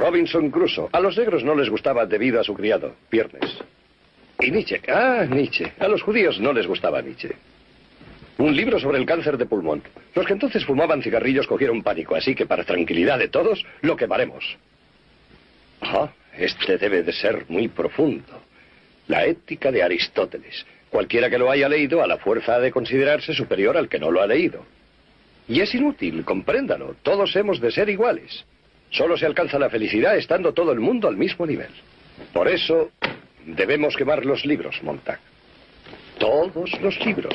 Robinson Crusoe. A los negros no les gustaba debido a su criado, Viernes. Y Nietzsche. Ah, Nietzsche. A los judíos no les gustaba Nietzsche. Un libro sobre el cáncer de pulmón. Los que entonces fumaban cigarrillos cogieron pánico, así que para tranquilidad de todos, lo quemaremos. Ah, este debe de ser muy profundo. La ética de Aristóteles. Cualquiera que lo haya leído a la fuerza ha de considerarse superior al que no lo ha leído. Y es inútil, compréndalo. Todos hemos de ser iguales. Solo se alcanza la felicidad estando todo el mundo al mismo nivel. Por eso debemos quemar los libros, Montag. Todos los libros.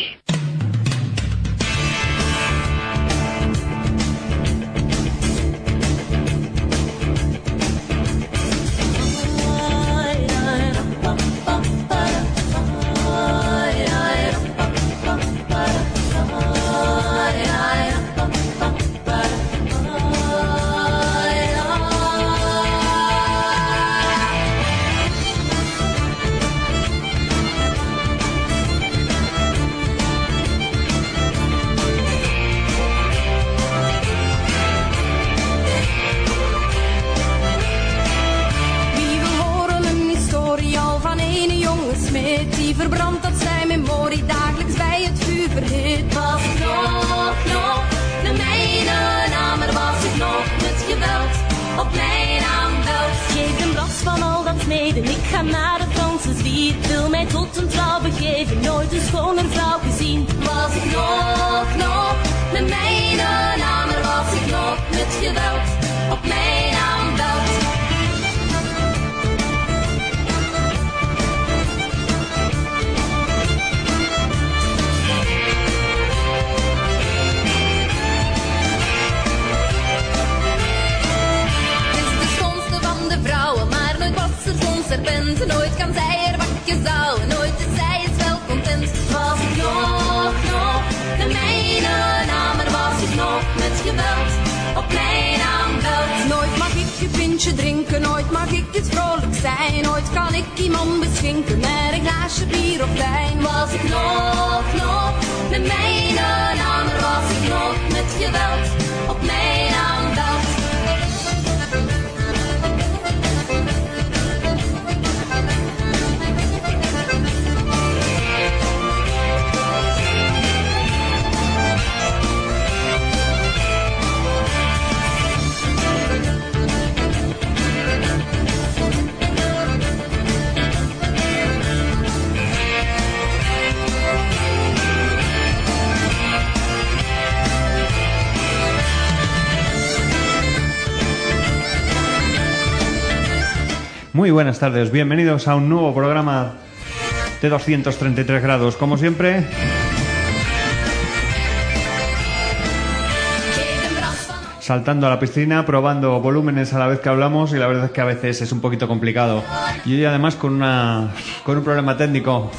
Een trouw begeven Nooit een schoner vrouw gezien Was ik nog, nog de mijne naam Er was ik nog met geweld op mijn aanbel is de schoonste van de vrouwen, maar nooit was er zo'n serpent. Nooit kan zij ik je pintje drinken, nooit mag ik het vrolijk zijn. Nooit kan ik iemand beschinken met een glaasje bier of wijn. Was ik nog, nog de mijne naam, er was ik nog met geweld op mijn Muy buenas tardes, bienvenidos a un nuevo programa de 233 grados. Como siempre, saltando a la piscina, probando volúmenes a la vez que hablamos y la verdad es que a veces es un poquito complicado. Y hoy además con, una, con un problema técnico.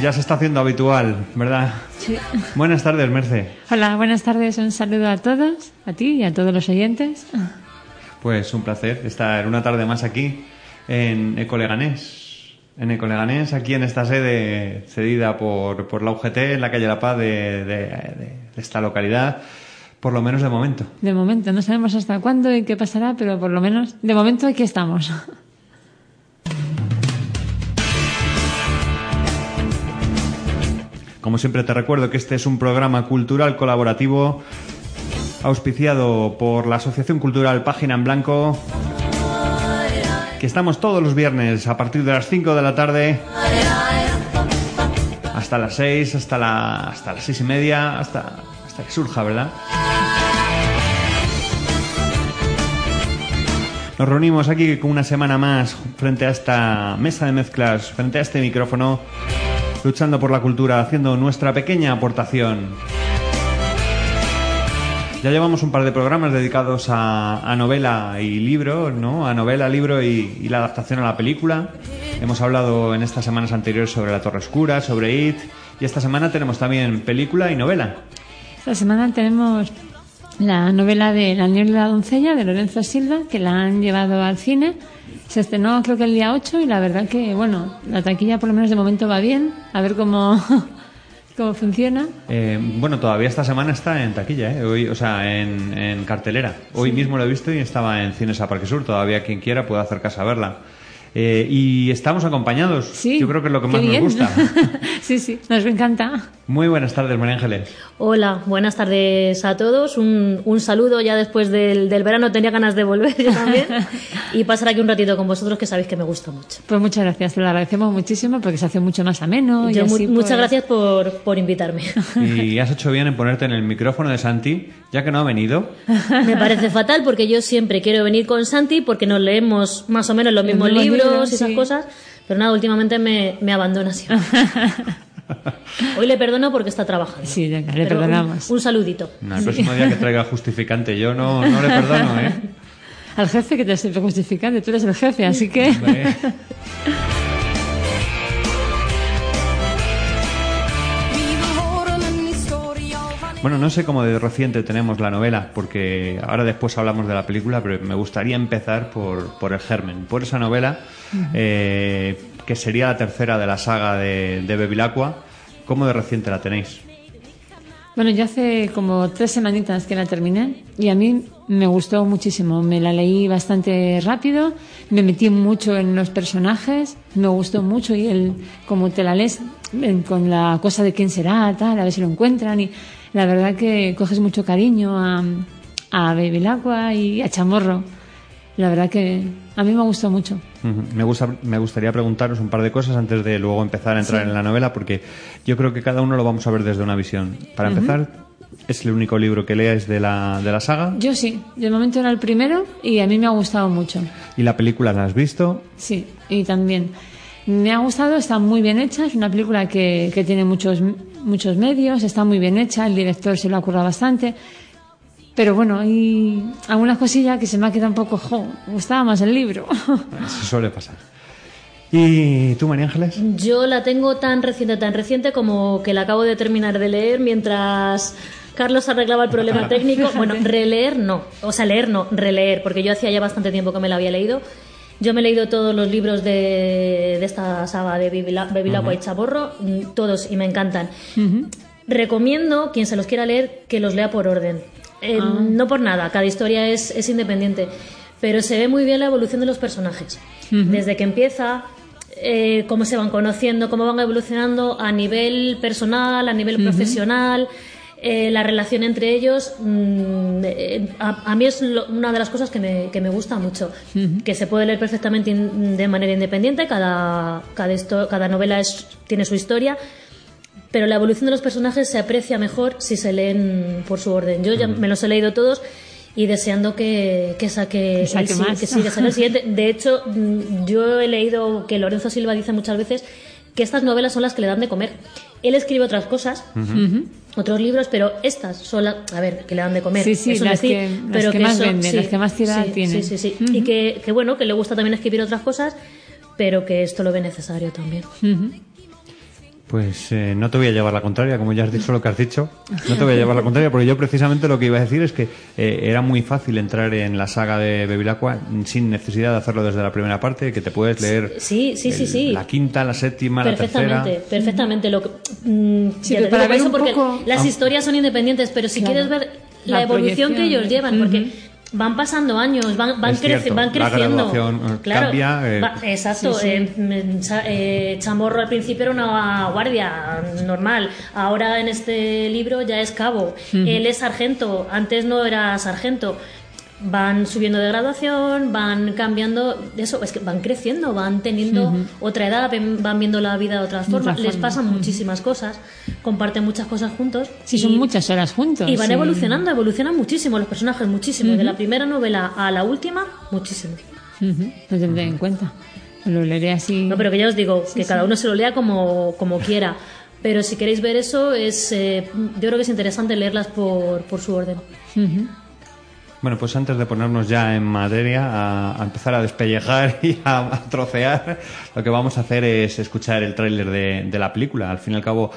Ya se está haciendo habitual, ¿verdad? Sí. Buenas tardes, Merce. Hola, buenas tardes. Un saludo a todos, a ti y a todos los oyentes. Pues un placer estar una tarde más aquí en Ecoleganés. En Ecoleganés, aquí en esta sede cedida por, por la UGT en la calle La Paz de, de- de- de esta localidad, por lo menos de momento. De momento, no sabemos hasta cuándo y qué pasará, pero por lo menos, de momento aquí estamos. Como siempre te recuerdo que este es un programa cultural colaborativo auspiciado por la Asociación Cultural Página en Blanco, que estamos todos los viernes a partir de las 5 de la tarde hasta las 6, hasta, la, hasta las 6 y media, hasta, hasta que surja, ¿verdad? Nos reunimos aquí con una semana más frente a esta mesa de mezclas, frente a este micrófono, luchando por la cultura, haciendo nuestra pequeña aportación. Ya llevamos un par de programas dedicados a, a novela y libro, ¿no? A novela, libro y, y la adaptación a la película. Hemos hablado en estas semanas anteriores sobre La Torre Oscura, sobre It, y esta semana tenemos también película y novela. Esta semana tenemos la novela de La niebla y la doncella de Lorenzo Silva, que la han llevado al cine. Se estrenó creo que el día 8 y la verdad que, bueno, la taquilla por lo menos de momento va bien. A ver cómo, ¿Cómo funciona? Eh, bueno, todavía esta semana está en taquilla, ¿eh? Hoy, o sea, en, en cartelera. Hoy mismo lo he visto y estaba en Cines a Parque Sur. Todavía quien quiera puede acercarse a verla. Eh, y estamos acompañados. Sí. Yo creo que es lo que más nos gusta. sí, sí, nos encanta. Muy buenas tardes, María Ángeles. Hola, buenas tardes a todos. Un, un saludo ya después del, del verano. Tenía ganas de volver yo también y pasar aquí un ratito con vosotros que sabéis que me gusta mucho. Pues muchas gracias, te lo agradecemos muchísimo porque se hace mucho más ameno. y Yo, mu- así, muchas pues, gracias por, por invitarme. Y has hecho bien en ponerte en el micrófono de Santi, ya que no ha venido. me parece fatal porque yo siempre quiero venir con Santi porque nos leemos más o menos los mismos mismos libros, libros, y esas sí. cosas, pero nada, últimamente me, me abandona siempre. Hoy le perdono porque está trabajando. Sí, venga, le un- perdonamos. Un, saludito. No, el próximo día que traiga justificante, yo no, no le perdono, ¿eh? Al jefe que te siempre justificante, tú eres el jefe, así que... Bueno, no sé cómo de reciente tenemos la novela, porque ahora después hablamos de la película, pero me gustaría empezar por, por El Germen, por esa novela, eh, que sería la tercera de la saga de, de Bevilacqua. ¿Cómo de reciente la tenéis? Bueno, yo hace como tres semanitas que la terminé y a mí me gustó muchísimo. Me la leí bastante rápido, me metí mucho en los personajes, me gustó mucho y el, como te la lees con la cosa de quién será, tal, a ver si lo encuentran y la verdad que coges mucho cariño a, a Bevilacqua y a Chamorro. La verdad que a mí me gustó mucho. Me, gusta, me gustaría preguntaros un par de cosas antes de luego empezar a entrar en la novela, porque yo creo que cada uno lo vamos a ver desde una visión. Para empezar, ¿es el único libro que lees de la, de la saga? Yo sí, de momento era el primero y a mí me ha gustado mucho. ¿Y la película la has visto? Sí, y también. Me ha gustado, está muy bien hecha, es una película que, que tiene muchos, muchos medios, está muy bien hecha, el director se lo ha currado bastante. Pero bueno, hay algunas cosillas que se me ha quedado un poco, jo, gustaba más el libro. Eso suele pasar. ¿Y tú, María Ángeles? Yo la tengo tan reciente, tan reciente como que la acabo de terminar de leer mientras Carlos arreglaba el problema técnico. Bueno, releer no, o sea, leer no, releer, porque yo hacía ya bastante tiempo que me la había leído. Yo me he leído todos los libros de, de esta saga de Bevilacqua y Chaborro, mm, todos, y me encantan. Recomiendo, quien se los quiera leer, que los lea por orden. Eh, No por nada, cada historia es, es independiente, pero se ve muy bien la evolución de los personajes. Desde que empieza, eh, cómo se van conociendo, cómo van evolucionando a nivel personal, a nivel profesional, eh, la relación entre ellos, mm, eh, a, a mí es lo- una de las cosas que me, que me gusta mucho, que se puede leer perfectamente in- de manera independiente, cada, cada, histo- cada novela es, tiene su historia, pero la evolución de los personajes se aprecia mejor si se leen por su orden. Yo ya me los he leído todos y deseando que, que saque, Que saque el más. que sí, que el siguiente. De hecho, mm, yo he leído que Lorenzo Silva dice muchas veces que estas novelas son las que le dan de comer. Él escribe otras cosas, otros libros, pero estas son las... A ver, que le dan de comer. Sí, sí, es un las decir, que- las pero que más venden, las que más tirada sí, tienen. Sí, sí, sí. Y que, que bueno, que le gusta también escribir otras cosas, pero que esto lo ve necesario también. Pues eh, no te voy a llevar la contraria, como ya has dicho lo que has dicho. No te voy a llevar la contraria, porque yo precisamente lo que iba a decir es que eh, era muy fácil entrar en la saga de Bevilacqua sin necesidad de hacerlo desde la primera parte, que te puedes leer Sí, sí, sí, el- sí. la quinta, la séptima, la tercera. Perfectamente, perfectamente. Lo que, mm, Sí, ya pero te para digo ver eso un porque poco- las Ah. historias son independientes, pero si Claro. quieres ver la, La evolución que ellos llevan, porque van pasando años, van, van, creci- van la creciendo. graduación, eh, claro, cambia, eh. va- exacto. eh, mm, Cha- eh, Chamorro al principio era una guardia normal, ahora en este libro ya es cabo. Él es sargento, antes no era sargento. Van subiendo de graduación, van cambiando, eso es que van creciendo, van teniendo otra edad, van viendo la vida de otras otra formas, les forma. pasan muchísimas cosas, comparten muchas cosas juntos. Sí, y- son muchas horas juntos. y van sí. evolucionando, evolucionan muchísimo los personajes, muchísimo. De la primera novela a la última, muchísimo. Lo tendré en cuenta. Lo leeré así. No, pero que ya os digo, que cada uno se lo lea como, como quiera. Pero si queréis ver eso, es eh, yo creo que es interesante leerlas por, por su orden. Bueno, pues antes de ponernos ya en materia, a, a empezar a despellejar y a, a trocear, lo que vamos a hacer es escuchar el tráiler de, de la película. Al fin y al cabo,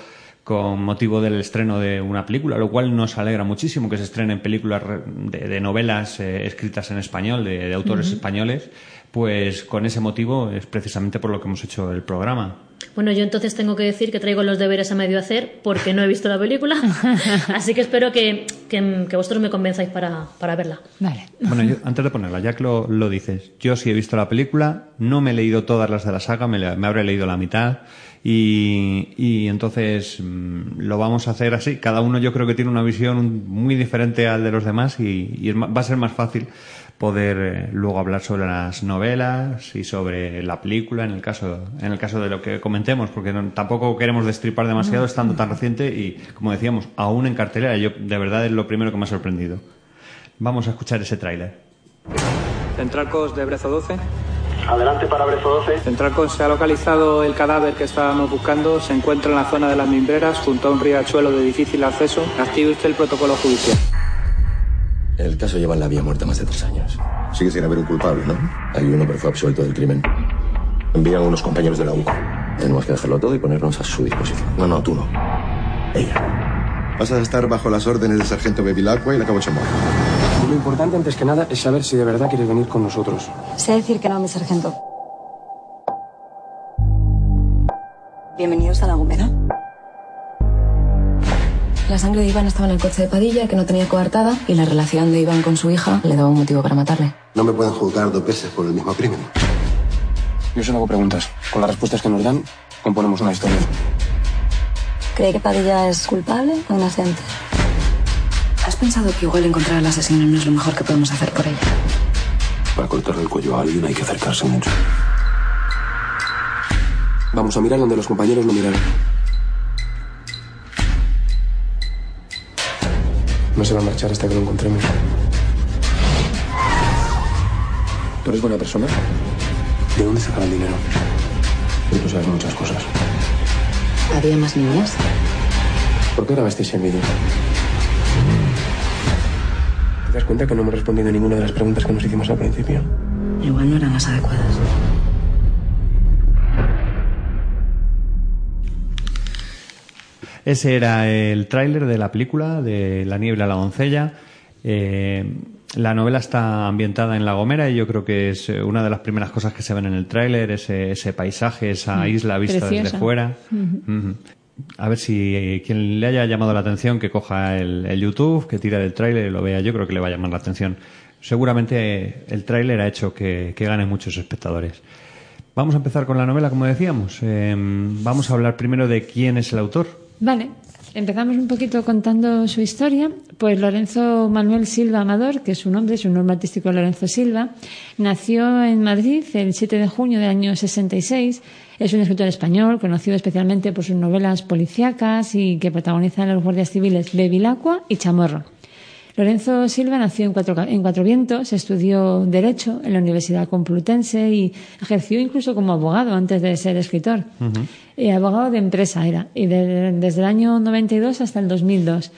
con motivo del estreno de una película, lo cual nos alegra muchísimo que se estrenen películas de, de novelas eh, escritas en español, de, de autores españoles, pues con ese motivo es precisamente por lo que hemos hecho el programa. Bueno, yo entonces tengo que decir que traigo los deberes a medio hacer porque no he visto la película. Así que espero que, que- que vosotros me convenzáis para, para verla. Vale. Bueno, yo- antes de ponerla, ya que lo, lo dices, yo sí he visto la película, no me he leído todas las de la saga, me, la- me habré leído la mitad y, y entonces mm, lo vamos a hacer así. Cada uno yo creo que tiene una visión muy diferente al de los demás y, y va a ser más fácil poder eh, luego hablar sobre las novelas y sobre la película en el caso en el caso de lo que comentemos porque no- tampoco queremos destripar demasiado estando tan reciente y como decíamos aún en cartelera yo de verdad es lo primero que me ha sorprendido Vamos a escuchar ese tráiler. Centralcos de Brezo 12. Adelante para Brezo 12. Centralcos se ha localizado el cadáver que estábamos buscando. Se encuentra en la zona de las mimbreras, junto a un riachuelo de difícil acceso. Active usted el protocolo judicial. El caso lleva en la vía muerta más de tres años. Sigue sin haber un culpable, ¿no? Hay uno, pero fue absuelto del crimen. Envían unos compañeros de la UCO. Tenemos que dejarlo todo y ponernos a su disposición. No, no, tú no. Ella. Vas a estar bajo las órdenes del sargento Bevilacqua y la cabo Chamorro. Lo importante antes que nada es saber si de verdad quieres venir con nosotros. Sé decir que no, mi sargento. Bienvenidos a La Gomera. La sangre de Iván estaba en el coche de Padilla, que no tenía coartada, y la relación de Iván con su hija le daba un motivo para matarle. No me pueden juzgar dos veces por el mismo crimen. Yo solo hago preguntas. Con las respuestas que nos dan, componemos una historia. ¿Cree que Padilla es culpable o inocente? ¿Has pensado que igual encontrar al asesino no es lo mejor que podemos hacer por ella? Para cortarle el cuello a alguien hay que acercarse mucho. Vamos a mirar donde los compañeros no miraron. No se va a marchar hasta que lo encontremos. ¿Tú eres buena persona? ¿De dónde sacan el dinero? Y tú sabes muchas cosas. ¿Había más niñas? ¿Por qué grabasteis el vídeo? ¿Te das cuenta que no hemos respondido a ninguna de las preguntas que nos hicimos al principio? Igual no eran las adecuadas. Ese era el tráiler de la película de La niebla a la doncella. Eh, la novela está ambientada en La Gomera y yo creo que es eh, una de las primeras cosas que se ven en el tráiler, ese, ese paisaje, esa isla vista desde fuera. A ver si eh, quien le haya llamado la atención que coja el, el YouTube, que tire del tráiler y lo vea, yo creo que le va a llamar la atención. Seguramente eh, el tráiler ha hecho que, que gane muchos espectadores. Vamos a empezar con la novela, como decíamos. Eh, vamos a hablar primero de quién es el autor. Vale, empezamos un poquito contando su historia. Pues Lorenzo Manuel Silva Amador, que es su nombre, su nombre artístico es Lorenzo Silva, nació en Madrid el 7 de junio del año 66. Es un escritor español, conocido especialmente por sus novelas policíacas y que protagonizan los guardias civiles Bevilacqua y Chamorro. Lorenzo Silva nació en Cuatro, en Cuatro Vientos, estudió Derecho en la Universidad Complutense y ejerció incluso como abogado antes de ser escritor. Eh, abogado de empresa era, y de- desde el año 92 hasta el 2002.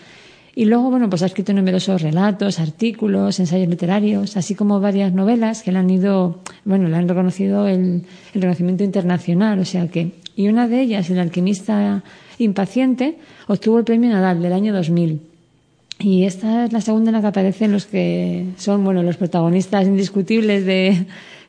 Y luego, bueno, pues ha escrito numerosos relatos, artículos, ensayos literarios, así como varias novelas que le han ido, bueno, le han reconocido el, el reconocimiento internacional, o sea que, y una de ellas, El alquimista impaciente, obtuvo el premio Nadal del año 2000. Y esta es la segunda en la que aparecen los que son, bueno, los protagonistas indiscutibles de,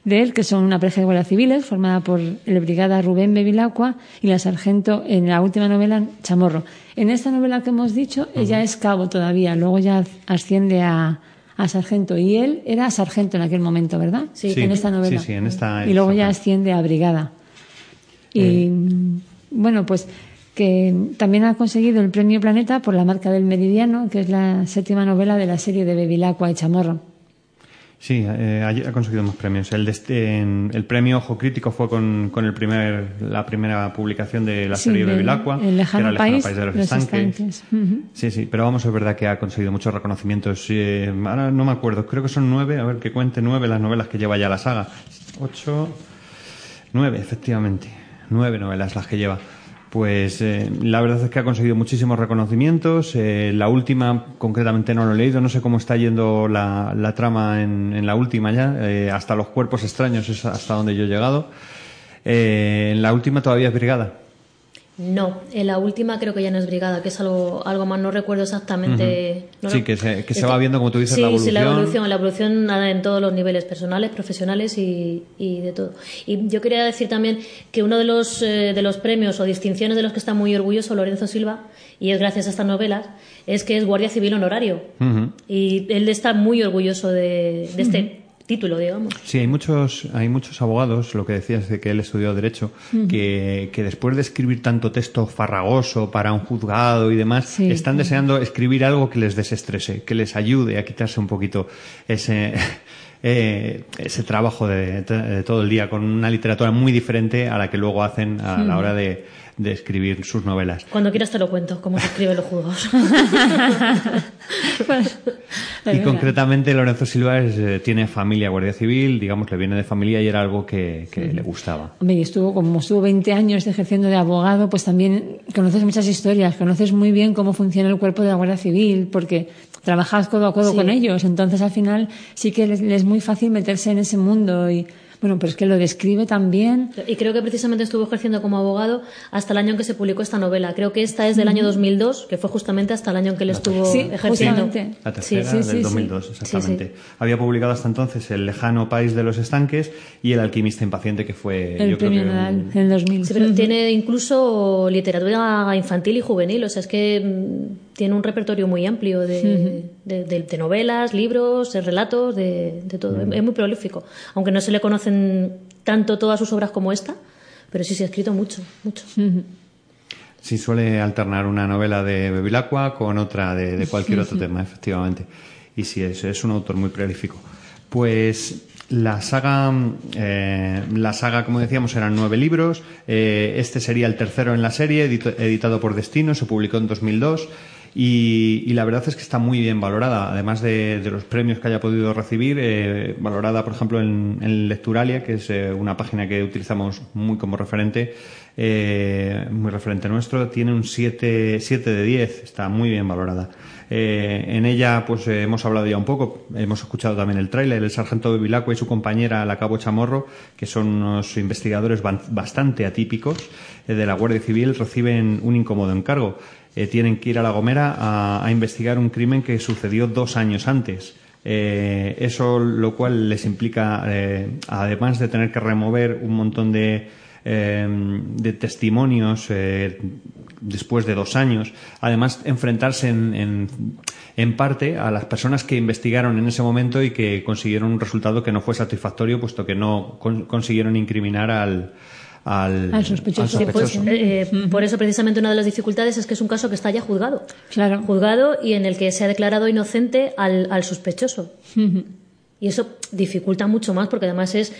de él, que son una pareja de guardias civiles formada por el brigada Rubén Bevilacqua y la sargento en la última novela Chamorro. En esta novela que hemos dicho, ella es cabo todavía, luego ya asciende a, a sargento y él era sargento en aquel momento, ¿verdad? Sí. Sí. En esta novela. Sí, sí, en esta Y luego ya asciende a brigada. Y bueno, pues que también ha conseguido el premio Planeta por La marca del meridiano, que es la séptima novela de la serie de Bevilacqua y Chamorro. Sí, eh, ha conseguido más premios. El, de este- en- el premio Ojo Crítico fue con, con el primer, la primera publicación de la Sí, serie de Bevilacqua, El lejano, que era El lejano país, de los, los estanques. Sí, sí, pero vamos, es verdad que ha conseguido muchos reconocimientos. Eh, ahora no me acuerdo, creo que son nueve, a ver que cuente nueve las novelas que lleva ya la saga. Ocho, nueve, efectivamente, nueve novelas las que lleva. Pues eh, la verdad es que ha conseguido muchísimos reconocimientos. Eh, la última, concretamente, no lo he leído. No sé cómo está yendo la, trama en, en la última ya. Eh, hasta los cuerpos extraños es hasta donde yo he llegado. Eh, en la última todavía es Brigada. No, en la última creo que ya no es brigada, que es algo, algo más, no recuerdo exactamente. no Sí, que se, que Es se va viendo, como tú dices, sí, la evolución. Sí, la evolución, la evolución nada, en todos los niveles, personales, profesionales y, y de todo. Y yo quería decir también que uno de los, eh, de los premios o distinciones de los que está muy orgulloso Lorenzo Silva, y es gracias a estas novelas, es que es guardia civil honorario. Y él está muy orgulloso de, de este título, digamos. Sí, hay muchos, hay muchos abogados, lo que decías de que él estudió Derecho, que, que después de escribir tanto texto farragoso para un juzgado y demás, Sí, están deseando escribir algo que les desestrese, que les ayude a quitarse un poquito ese, eh, ese trabajo de, de todo el día con una literatura muy diferente a la que luego hacen a la hora de, de escribir sus novelas. Cuando quieras te lo cuento, cómo se escriben los juzgados. Y concretamente Lorenzo Silva es, eh, tiene familia guardia civil, digamos, le viene de familia y era algo que, que le gustaba. Hombre, y estuvo, como estuvo 20 años ejerciendo de abogado, pues también conoces muchas historias, conoces muy bien cómo funciona el cuerpo de la Guardia Civil, porque trabajas codo a codo Sí. con ellos, entonces al final sí que les, les es muy fácil meterse en ese mundo y bueno, pero es que lo describe también. Y creo que precisamente estuvo ejerciendo como abogado hasta el año en que se publicó esta novela. Creo que esta es del año 2002, que fue justamente hasta el año en que él estuvo Sí, ejerciendo. justamente. La tercera Sí, sí, del sí. 2002, Sí, exactamente. Había publicado hasta entonces El lejano país de los estanques y El alquimista impaciente, que fue El yo creo premio que un- Nadal en el 2000. Sí, pero tiene incluso literatura infantil y juvenil, o sea, es que mm, tiene un repertorio muy amplio de, de- de- de novelas, libros, de relatos, de, de todo. Es- muy prolífico, aunque no se le conocen tanto todas sus obras como esta, pero sí se ha escrito mucho, mucho. Sí, suele alternar una novela de Bevilacqua con otra de, de cualquier otro tema, efectivamente. Y sí, es, es un autor muy prolífico. Pues la saga, eh, la saga, como decíamos, eran nueve libros. Eh, este sería el tercero en la serie, edito- editado por Destino, se publicó en 2002. Y, la verdad es que está muy bien valorada, además de, los premios que haya podido recibir, eh, valorada, por ejemplo, en, Lecturalia, que es eh, una página que utilizamos muy como referente, eh, muy referente nuestro, tiene un 7, 7 de 10, está muy bien valorada. Eh, en ella, pues eh, hemos hablado ya un poco, hemos escuchado también el tráiler, el sargento Bevilacqua y su compañera, la cabo Chamorro, que son unos investigadores bastante atípicos de la Guardia Civil, reciben un incómodo encargo. Eh, tienen que ir a La Gomera a, a investigar un crimen que sucedió dos años antes. Eh, eso lo cual les implica, eh, además de tener que remover un montón de, de testimonios después de dos años, además enfrentarse en, en, parte a las personas que investigaron en ese momento y que consiguieron un resultado que no fue satisfactorio, puesto que no con- consiguieron incriminar al, al, Al sospechoso. al Sí, pues, eh, eh, por eso, precisamente, una de las dificultades es que es un caso que está ya juzgado. Claro. Juzgado y en el que se ha declarado inocente al, al sospechoso. Y eso dificulta mucho más porque además es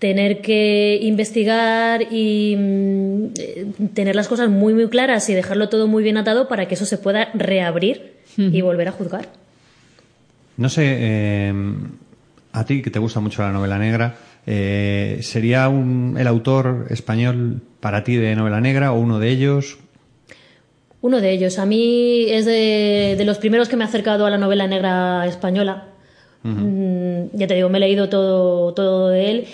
tener que investigar y mm, tener las cosas muy muy claras y dejarlo todo muy bien atado para que eso se pueda reabrir y volver a juzgar. No sé, eh, a ti que te gusta mucho la novela negra, eh, ¿sería un, el autor español para ti de novela negra o uno de ellos? Uno de ellos. A mí es de, de los primeros que me ha acercado a la novela negra española. Mm, ya te digo, me he leído todo, todo de él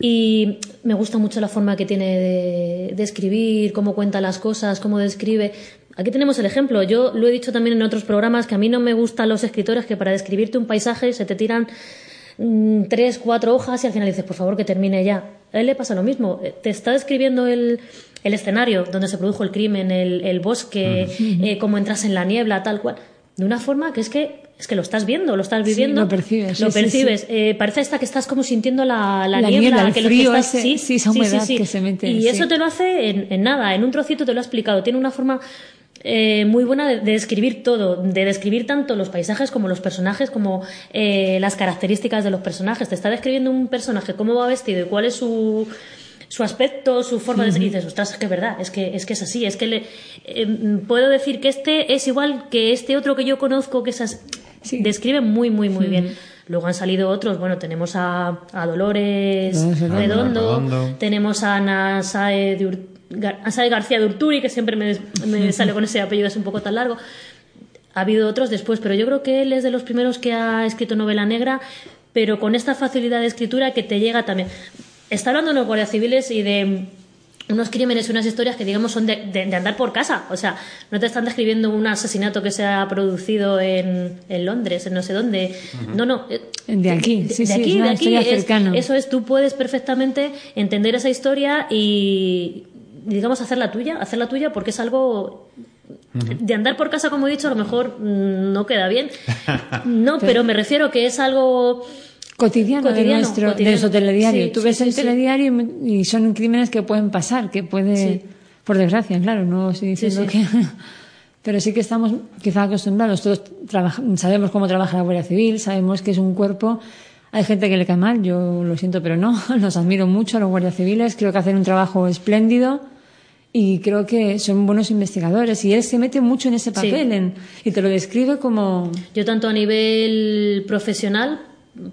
y me gusta mucho la forma que tiene de, de escribir, cómo cuenta las cosas, cómo describe. Aquí tenemos el ejemplo. Yo lo he dicho también en otros programas que a mí no me gustan los escritores que para describirte un paisaje se te tiran mm, tres, cuatro hojas y al final dices, por favor, que termine ya. A él le pasa lo mismo. Eh, Te está describiendo el, el escenario donde se produjo el crimen, el, el bosque, eh, cómo entras en la niebla, tal cual. De una forma que es que es que lo estás viendo, lo estás Sí, viviendo. lo percibes, Lo sí, percibes. sí. Eh, parece hasta que estás como sintiendo la, la, La niebla, niebla, el que frío lo que estás, ese, sí, esa humedad que se mete, Y eso te lo hace en, en nada, en un trocito te lo ha explicado. Tiene una forma eh, muy buena de, de describir todo, de describir tanto los paisajes como los personajes, como eh, las características de los personajes. Te está describiendo un personaje, cómo va vestido y cuál es su, su aspecto, su forma de ser. Y dices, ostras, es que es verdad, es que es, que es así. Es que le, eh, puedo decir que este es igual que este otro que yo conozco, que es así. Describe muy, muy, muy bien. Luego han salido otros, bueno, tenemos a, a Dolores Redondo. Redondo, Redondo. tenemos a Ana Sae, de Ur- Gar- García de Urturi, que siempre me, me sale con ese apellido, es un poco tan largo. Ha habido otros después, pero yo creo que él es de los primeros que ha escrito novela negra, pero con esta facilidad de escritura que te llega también. Está hablando de los guardias civiles y de unos crímenes y unas historias que digamos son de, de- de andar por casa. O sea, no te están describiendo un asesinato que se ha producido en, en Londres, en no sé dónde. No, no. eh, De aquí, sí, de sí, aquí, es de aquí. es- eso es, tú puedes perfectamente entender esa historia y, digamos, hacerla tuya, hacerla tuya porque es algo de andar por casa, como he dicho, a lo mejor mm, no queda bien. No, pero me refiero que es algo cotidiano, de Cotidiano, nuestro, de cotidiano. nuestro telediario. Sí, Tú sí, ves sí, el sí. telediario y, y son crímenes que pueden pasar, que puede, Sí. por desgracia, claro, no estoy diciendo sí. que... Pero sí que estamos quizá acostumbrados, todos trabaja- sabemos cómo trabaja la Guardia Civil, sabemos que es un cuerpo, hay gente que le cae mal, yo lo siento, pero no, los admiro mucho a los guardias civiles, creo que hacen un trabajo espléndido y creo que son buenos investigadores y él se mete mucho en ese Sí. papel en- y te lo describe como... Yo tanto a nivel profesional,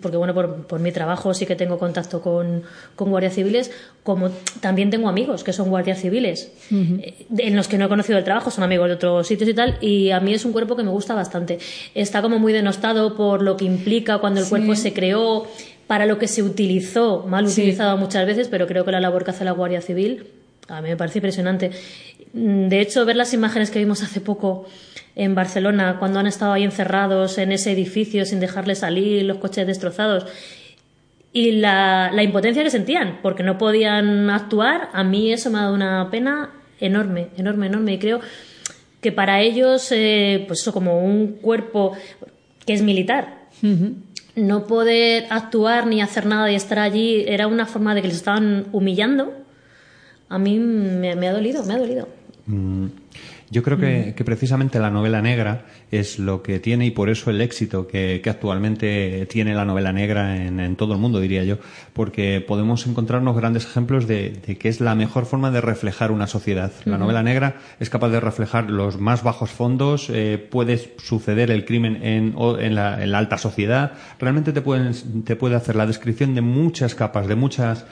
porque bueno, por, por mi trabajo sí que tengo contacto con, con guardias civiles, como también tengo amigos que son guardias civiles, eh, en los que no he conocido el trabajo, son amigos de otros sitios y tal, y a mí es un cuerpo que me gusta bastante. Está como muy denostado por lo que implica cuando el Sí. cuerpo se creó, para lo que se utilizó, mal Sí. utilizado muchas veces, pero creo que la labor que hace la Guardia Civil a mí me parece impresionante. Mm, De hecho, ver las imágenes que vimos hace poco en Barcelona, cuando han estado ahí encerrados en ese edificio sin dejarles salir, los coches destrozados, y la, la impotencia que sentían, porque no podían actuar, a mí eso me ha dado una pena enorme, enorme, enorme. Y creo que para ellos, eh, pues eso, como un cuerpo que es militar, no poder actuar ni hacer nada y estar allí era una forma de que les estaban humillando. A mí me, me ha dolido, me ha dolido. Mm, Yo creo que, que precisamente la novela negra es lo que tiene y por eso el éxito que, que actualmente tiene la novela negra en, en todo el mundo, diría yo, porque podemos encontrarnos grandes ejemplos de, de que es la mejor forma de reflejar una sociedad. La novela negra es capaz de reflejar los más bajos fondos, eh, puede suceder el crimen en, en, la, en la alta sociedad, realmente te, pueden, te puede hacer la descripción de muchas capas, de muchas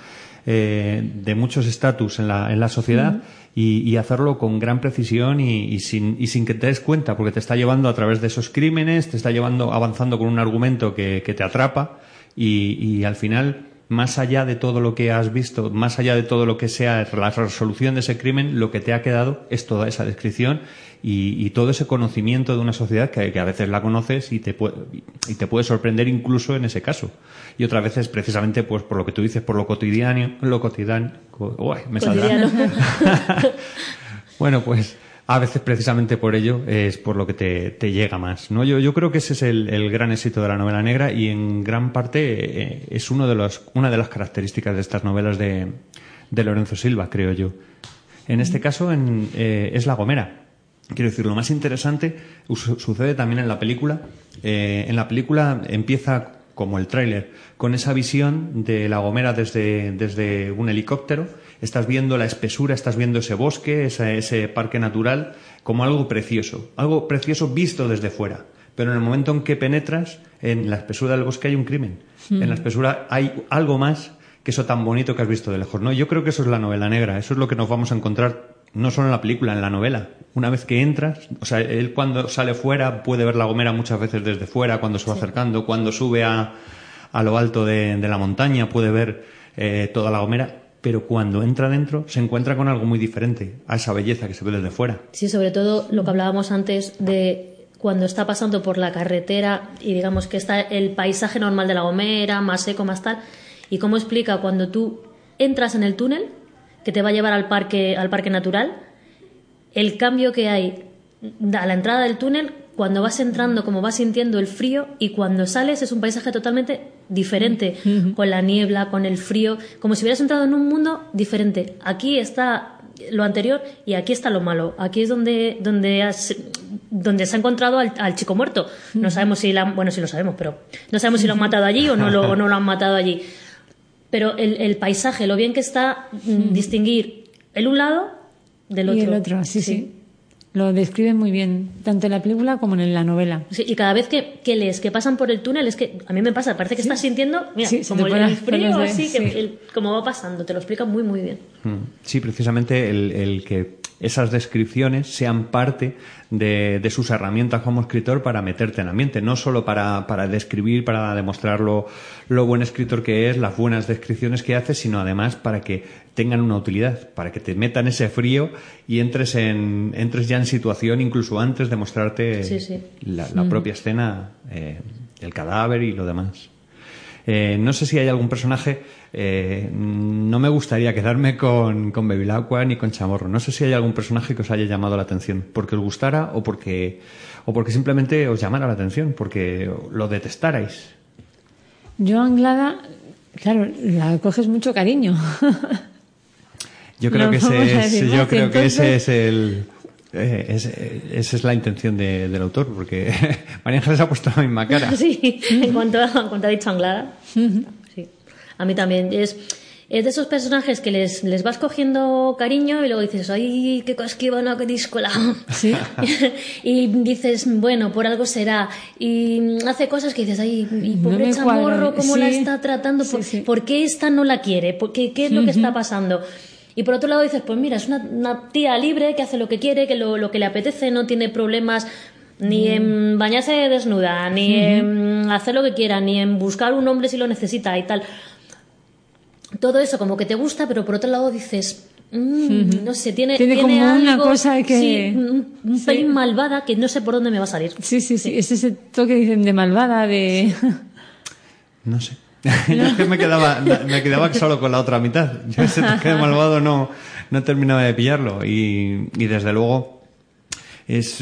eh, de muchos estatus en la, en la sociedad y, y hacerlo con gran precisión y, y sin, y sin que te des cuenta, porque te está llevando a través de esos crímenes, te está llevando avanzando con un argumento que, que te atrapa y, y al final, más allá de todo lo que has visto, más allá de todo lo que sea la resolución de ese crimen, lo que te ha quedado es toda esa descripción y, y todo ese conocimiento de una sociedad que, que a veces la conoces y te, puede, y te puede sorprender incluso en ese caso. Y otras veces, precisamente, pues por lo que tú dices, por lo cotidiano, lo cotidiano, co- uy, me saldrá. Cotidiano. Bueno, pues a veces precisamente por ello es por lo que te, te llega más. ¿no? Yo, yo creo que ese es el, el gran éxito de la novela negra y en gran parte eh, es uno de los, una de las características de estas novelas de, de Lorenzo Silva, creo yo. En este caso en, eh, es La Gomera. Quiero decir, lo más interesante su- sucede también en la película. Eh, en la película empieza como el tráiler, con esa visión de La Gomera desde, desde un helicóptero. Estás viendo la espesura, estás viendo ese bosque, ese, ese parque natural, como algo precioso. Algo precioso visto desde fuera. Pero en el momento en que penetras, en la espesura del bosque hay un crimen. En la espesura hay algo más que eso tan bonito que has visto de lejos. ¿no? Yo creo que eso es la novela negra. Eso es lo que nos vamos a encontrar no solo en la película, en la novela. Una vez que entras, o sea, él cuando sale fuera puede ver la Gomera muchas veces desde fuera, cuando se va acercando, cuando sube a, a lo alto de, de la montaña puede ver eh, toda la Gomera, pero cuando entra dentro se encuentra con algo muy diferente a esa belleza que se ve desde fuera. Sí, sobre todo lo que hablábamos antes de cuando está pasando por la carretera y digamos que está el paisaje normal de la Gomera, más seco, más tal, y cómo explica cuando tú entras en el túnel que te va a llevar al parque, al parque natural, el cambio que hay a la entrada del túnel, cuando vas entrando, como vas sintiendo el frío, y cuando sales es un paisaje totalmente diferente, con la niebla, con el frío, como si hubieras entrado en un mundo diferente. Aquí está lo anterior y aquí está lo malo. Aquí es donde, donde, has- donde se ha encontrado al, al chico muerto. No sabemos si la, bueno, sí lo sabemos, pero no sabemos si lo han matado allí o no lo, o no lo han matado allí. Pero el, el paisaje, lo bien que está mm, distinguir el un lado del otro. Y el otro, sí, sí. Lo describe muy bien, tanto en la película como en la novela. Sí, y cada vez que, que lees que pasan por el túnel, es que a mí me pasa, parece que estás sintiendo, mira, Sí, como el, frío, así, que sí. el- como va pasando, te lo explica muy, muy bien. Mm. Sí, precisamente el, el que esas descripciones sean parte de, de sus herramientas como escritor para meterte en ambiente, no solo para, para describir, para demostrar lo, lo buen escritor que es, las buenas descripciones que hace, sino además para que tengan una utilidad, para que te metan ese frío y entres, en, entres ya en situación incluso antes de mostrarte Sí, sí. la, la propia escena, eh, el cadáver y lo demás. Eh, no sé si hay algún personaje. eh, no me gustaría quedarme con, con Bevilacqua ni con Chamorro. No sé si hay algún personaje que os haya llamado la atención. Porque os gustara o porque, o porque simplemente os llamara la atención. Porque lo detestarais. Yo Anglada, claro, la coges mucho cariño. Yo creo No que ese es, yo creo que ese es el. Eh, ese- esa es la intención de- del autor, porque María Ángeles ha puesto la misma cara. Sí, en cuanto, a, en cuanto ha dicho Anglada. Sí. A mí también. Es, es de esos personajes que les, les vas cogiendo cariño y luego dices, ¡ay, qué casquivano, qué discolado! Sí. y dices, bueno, por algo será. Y hace cosas que dices, ¡ay, y No pobre me chamorro, cómo la Sí. está tratando! ¿Por, Sí, por qué esta no la quiere? ¿Por qué, ¿Qué es lo que está pasando? Y por otro lado dices, pues mira, es una, una tía libre que hace lo que quiere, que lo, lo que le apetece, no tiene problemas ni en bañarse desnuda, ni en hacer lo que quiera, ni en buscar un hombre si lo necesita y tal. Todo eso como que te gusta, pero por otro lado dices, mm, no sé, tiene, Tiene como una cosa que- sí, un, un Sí. pelín malvada que no sé por dónde me va a salir. Sí, sí, sí. Es ese toque dicen de malvada, de. No sé. Yo es que me quedaba, me quedaba solo con la otra mitad. Yo ese toque de malvado no, no terminaba de pillarlo. Y, y desde luego, es,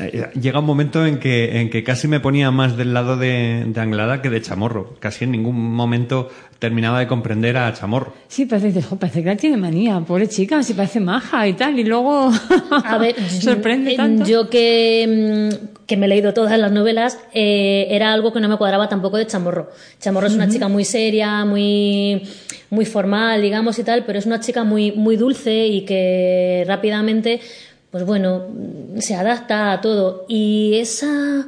eh, llega un momento en que, en que casi me ponía más del lado de, de Anglada que de Chamorro. Casi en ningún momento terminaba de comprender a Chamorro. Sí, parece, dices, "Jo, parece que la tiene manía, pobre chica, si parece maja y tal, y luego A ver, sorprende tanto. Yo que, mm, que me he leído todas las novelas, eh, era algo que no me cuadraba tampoco de Chamorro. Chamorro es una chica muy seria, muy, muy formal, digamos, y tal, pero es una chica muy, muy dulce y que rápidamente, pues bueno, se adapta a todo. Y esa...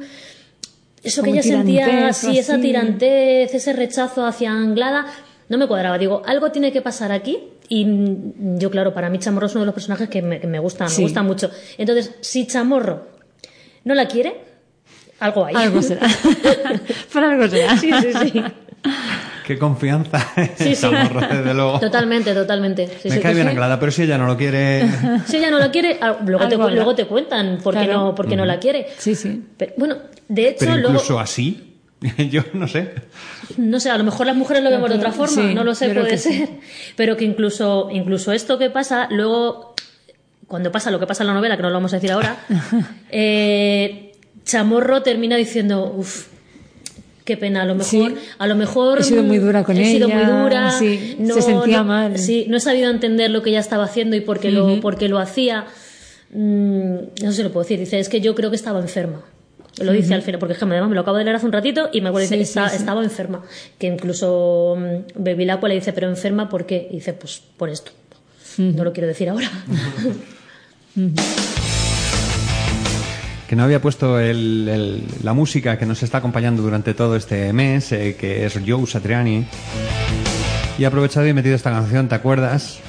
Eso que ella sentía, sí, esa tirantez, ese rechazo hacia Anglada, no me cuadraba. Digo, algo tiene que pasar aquí. Y yo, claro, para mí Chamorro es uno de los personajes que me, que me gusta, Sí. me gusta mucho. Entonces, si Chamorro no la quiere, algo hay. Algo será. Por algo será. sí, sí, sí. Qué confianza en Sí, sí. Chamorro, desde luego. Totalmente, totalmente. Sí, me sí. cae bien Sí. Anglada, pero si ella no lo quiere... Si ella no la quiere, ah, luego, te, luego te cuentan por qué, Claro. no, por qué no la quiere. Sí, sí. Pero, bueno, de hecho, Pero luego, incluso así, yo no sé. no sé, a lo mejor las mujeres lo vemos de otra forma, Sí, no lo sé, puede sí. ser. Pero que incluso, incluso esto que pasa, luego, cuando pasa lo que pasa en la novela, que no lo vamos a decir ahora, eh, Chamorro termina diciendo, uff, qué pena, a lo mejor, Sí. a lo mejor He sido muy dura con he sido ella, muy dura, sí, se sentía no- mal. sí, no he sabido entender lo que ella estaba haciendo y por qué lo, por qué lo hacía. Mm, no sé si lo puedo decir, dice, es que yo creo que estaba enferma. Lo dice al final, porque es que además me lo acabo de leer hace un ratito y me acuerdo, Sí, dice, sí, "Está- sí. estaba enferma. Que incluso mm, Bevilacqua le dice, pero enferma, ¿por qué? Y dice, pues por esto. No lo quiero decir ahora. que no había puesto el- la música que nos está acompañando durante todo este mes, eh, que es Joe Satriani. Y he aprovechado y he metido esta canción, ¿te acuerdas?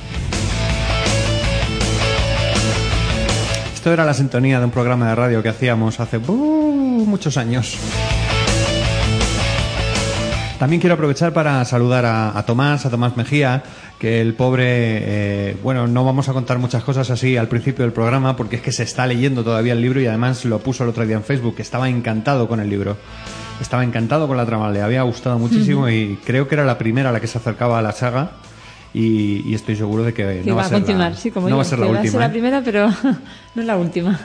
Esto era la sintonía de un programa de radio que hacíamos hace uh, muchos años. También quiero aprovechar para saludar a Tomás, a Tomás Mejía, que el pobre, eh, bueno, no vamos a contar muchas cosas así al principio del programa, porque es que se está leyendo todavía el libro y además lo puso el otro día en Facebook, que estaba encantado con el libro. Estaba encantado con la trama, le había gustado muchísimo y creo que era la primera a la que se acercaba a la saga y, y estoy seguro de que, Que no va va a ser continuar, la, sí, como no va a ser la última. Va a ser la ¿eh? primera, pero no es la última.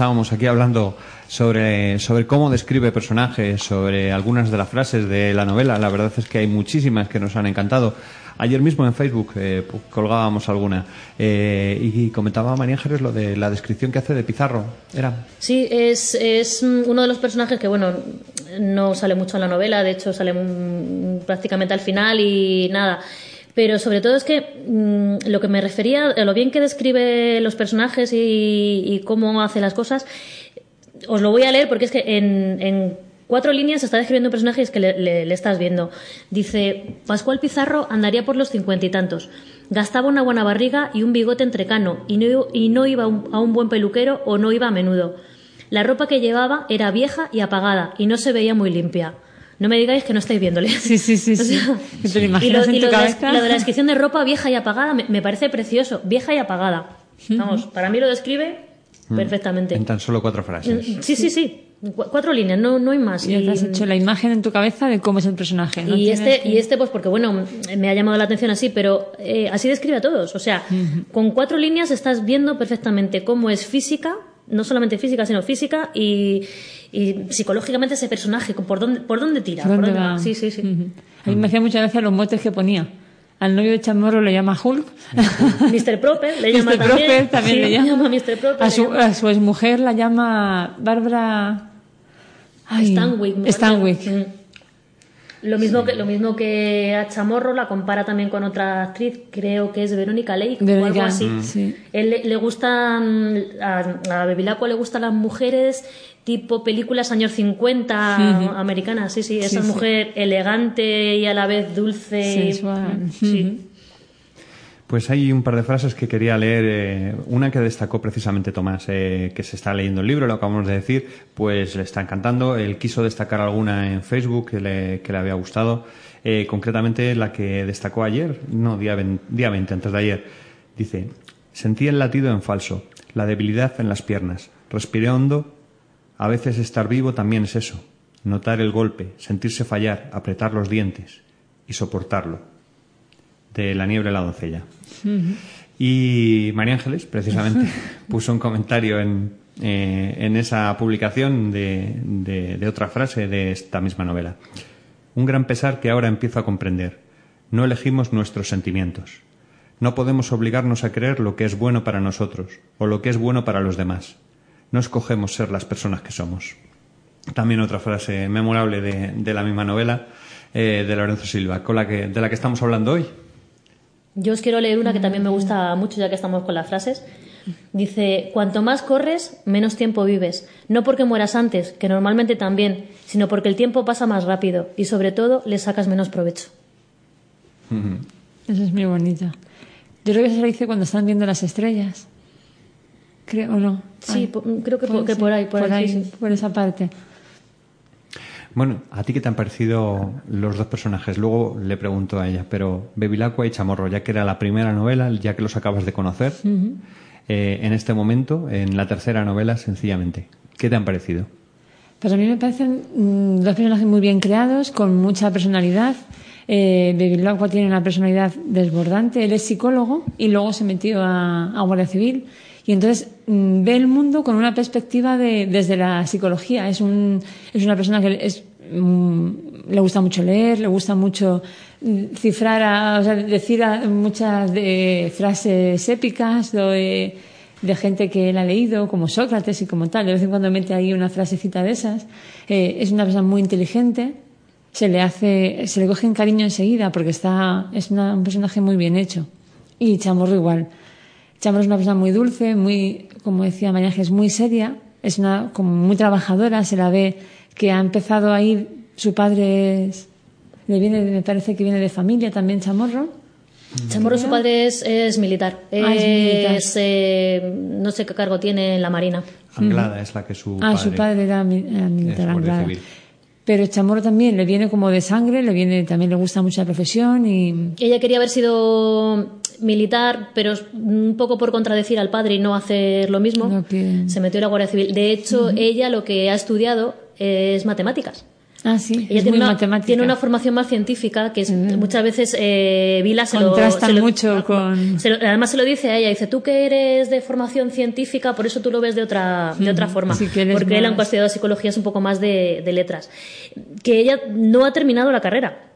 Estábamos aquí hablando sobre, sobre cómo describe personajes, sobre algunas de las frases de la novela. La verdad es que hay muchísimas que nos han encantado. Ayer mismo en Facebook eh, pu- colgábamos alguna eh, y comentaba María Ángeles lo de la descripción que hace de Pizarro. Era Sí, es, es uno de los personajes que, bueno, no sale mucho en la novela, de hecho sale prácticamente al final y nada. Pero sobre todo es que mm, lo que me refería, a lo bien que describe los personajes y, cómo hace las cosas, os lo voy a leer porque es que en, en cuatro líneas está describiendo un personaje y es que le, estás viendo. Dice, Pascual Pizarro andaría por los cincuenta y tantos. Gastaba una buena barriga y un bigote entrecano y no, y no iba un, a un buen peluquero o no iba a menudo. La ropa que llevaba era vieja y apagada y no se veía muy limpia. No me digáis que no estáis viéndole. Sí, sí, sí, sí. Te lo imaginas en y tu lo de la- cabeza. lo de la descripción de ropa vieja y apagada me, me parece precioso. Vieja y apagada. Vamos, para mí lo describe perfectamente. en tan solo cuatro frases. Sí, sí, sí. Cu- cuatro líneas, no, no hay más. Y te has hecho la imagen en tu cabeza de cómo es el personaje. ¿no? y este, que- y este, pues porque bueno, me ha llamado la atención así, pero eh, así describe a todos. O sea, con cuatro líneas estás viendo perfectamente cómo es física, no solamente física, sino física y, y psicológicamente ese personaje, por dónde, por dónde tira, ¿Por por dónde va? va. Sí, sí, sí. Ujú. A mí me hacía mucha gracia los motes que ponía. Al novio de Chamorro le llama Hulk. Mr. Proper le llama Mr. también. Proper también Sí, le llama. Mr. Proper. A su, llama- a su exmujer la llama Bárbara. Stanwyck. Stanwyck. Lo mismo, que, lo mismo que a Chamorro la compara también con otra actriz, creo que es Verónica Lake o algo así. Mm. sí. Él le, le gustan, a, a Bevilacqua le gustan las mujeres tipo películas años 50 Ujú. americanas, sí, sí, esa Sí, sí. mujer elegante y a la vez dulce. Sensual. Mm, Sí. Pues hay un par de frases que quería leer. eh, una que destacó precisamente Tomás, eh, que se está leyendo el libro, lo acabamos de decir, pues le está encantando. Él quiso destacar alguna en Facebook que le, había gustado. Eh, concretamente la que destacó ayer, no, día, día 20, antes de ayer. Dice, sentí el latido en falso, la debilidad en las piernas. Respiré hondo. A veces estar vivo también es eso. Notar el golpe, sentirse fallar, apretar los dientes y soportarlo de La niebla y la doncella. Y María Ángeles, precisamente, puso un comentario en, eh, en esa publicación de, de- de otra frase de esta misma novela. Un gran pesar que ahora empiezo a comprender. No elegimos nuestros sentimientos. No podemos obligarnos a creer lo que es bueno para nosotros o lo que es bueno para los demás. No escogemos ser las personas que somos. También otra frase memorable de, de la misma novela eh, de Lorenzo Silva, con la que, de la que estamos hablando hoy. Yo os quiero leer una que también me gusta mucho, ya que estamos con las frases. Dice, cuanto más corres, menos tiempo vives. No porque mueras antes, que normalmente también, sino porque el tiempo pasa más rápido y sobre todo le sacas menos provecho. Eso es muy bonito. Yo creo que se lo dice cuando están viendo las estrellas. Creo, ¿o no? Sí, Ay, po- creo que por- que por ahí, por ahí, sí. por esa parte. Bueno, ¿a ti qué te han parecido los dos personajes? Luego le pregunto a ella, pero Bevilacqua y Chamorro, ya que era la primera novela, ya que los acabas de conocer, eh, en este momento, en la tercera novela, sencillamente, ¿qué te han parecido? Pues a mí me parecen mm, dos personajes muy bien creados, con mucha personalidad. Eh, Bevilacqua tiene una personalidad desbordante, él es psicólogo y luego se metió a, a Guardia Civil. Y entonces mm, ve el mundo con una perspectiva de, desde la psicología. Es, un, es una persona que mm, le gusta mucho leer, le gusta mucho mm, cifrar, a- o sea, decir muchas de, frases épicas de, de gente que él ha leído, como Sócrates y como tal. De vez en cuando mete ahí una frasecita de esas. Eh, es una persona muy inteligente. Se le hace, se le coge en cariño enseguida porque está, es una- un personaje muy bien hecho. Y Chamorro igual. Chamorro es una persona muy dulce, muy, como decía María Ángeles, muy seria. Es una, como muy trabajadora. Se la ve que ha empezado a ir, su padre es, le viene, me parece que viene de familia también Chamorro. Chamorro, su padre es, es militar. Ah, es militar. Es, eh, no sé qué cargo tiene en la Marina. Anglada es la que su ah, padre... su padre era, mi- era es militar Anglada. civil. Pero Chamorro también le viene como de sangre, le viene, también le gusta mucho la profesión y Ella quería haber sido militar, pero un poco por contradecir al padre y no hacer lo mismo, No se metió en la Guardia Civil. De hecho, ella lo que ha estudiado es matemáticas. Ah, sí, Ella es tiene muy una, matemática. tiene una formación más científica que es, muchas veces eh, Vila se lo, Contrasta se lo- mucho con... se lo- además se lo dice a ella, dice, tú que eres de formación científica, por eso tú lo ves de otra, de otra forma. Sí, él porque él, más- aunque ha estudiado psicología, es un poco más de, de letras. Que ella no ha terminado la carrera.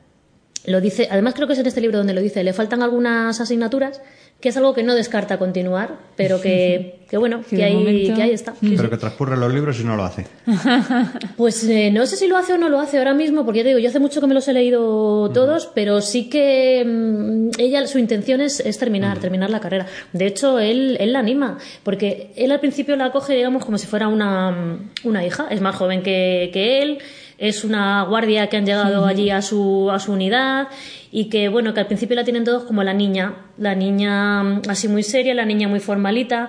Lo dice, además creo que es en este libro donde lo dice, le faltan algunas asignaturas, que es algo que no descarta continuar, pero que, que bueno, Que ahí, momento- que ahí está. Pero que transcurre los libros y no lo hace. Pues eh, no sé si lo hace o no lo hace ahora mismo, porque ya te digo, yo hace mucho que me los he leído todos, pero sí que mm, ella, su intención es, es terminar, terminar la carrera. De hecho, él, él la anima, porque él al principio la acoge, digamos, como si fuera una, una hija, es más joven que, que él, es una guardia que han llegado allí a su, a su unidad y que, bueno, que al principio la tienen todos como la niña, la niña mm, así muy seria, la niña muy formalita,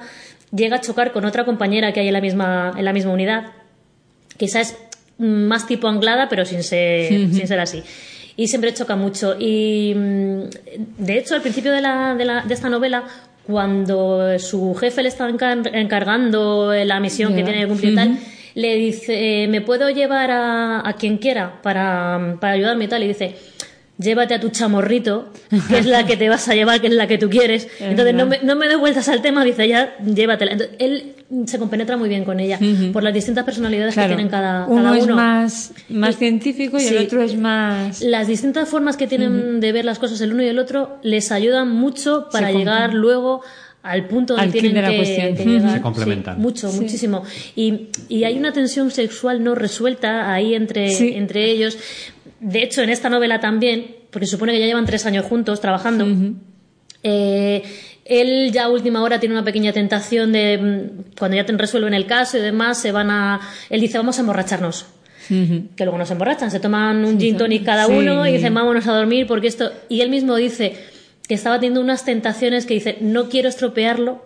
llega a chocar con otra compañera que hay en la misma, en la misma unidad. Quizás es más tipo anglada, pero sin ser, sin ser así. Y siempre choca mucho. Y mm, de hecho, al principio de, la, de, la- de esta novela, cuando su jefe le está encar- encargando la misión que tiene que cumplir y tal, le dice, eh, ¿me puedo llevar a, a quien quiera para, para ayudarme y tal? Y dice, llévate a tu chamorrito, que es la que te vas a llevar, que es la que tú quieres. Entonces no me, no me doy vueltas al tema, dice, ya, llévatela. Entonces, él se compenetra muy bien con ella, por las distintas personalidades Claro, que tienen cada, uno, cada es uno. más, más Y- científico y sí. el otro es más... Las distintas formas que tienen de ver las cosas el uno y el otro les ayudan mucho para llegar luego al punto donde Al quid tienen de la que, cuestión. que llegar. Se complementan. Sí, mucho, Sí. muchísimo. Y, y hay una tensión sexual no resuelta ahí entre, Sí. entre ellos. De hecho, en esta novela también, porque supone que ya llevan tres años juntos trabajando, eh, él ya a última hora tiene una pequeña tentación de mm, cuando ya te resuelven el caso y demás, se van a. Él dice, vamos a emborracharnos. Que luego no se emborrachan, se toman un gin tonic cada Sí. uno y dicen, vámonos a dormir porque esto. Y él mismo dice que estaba teniendo unas tentaciones que dice, no quiero estropearlo.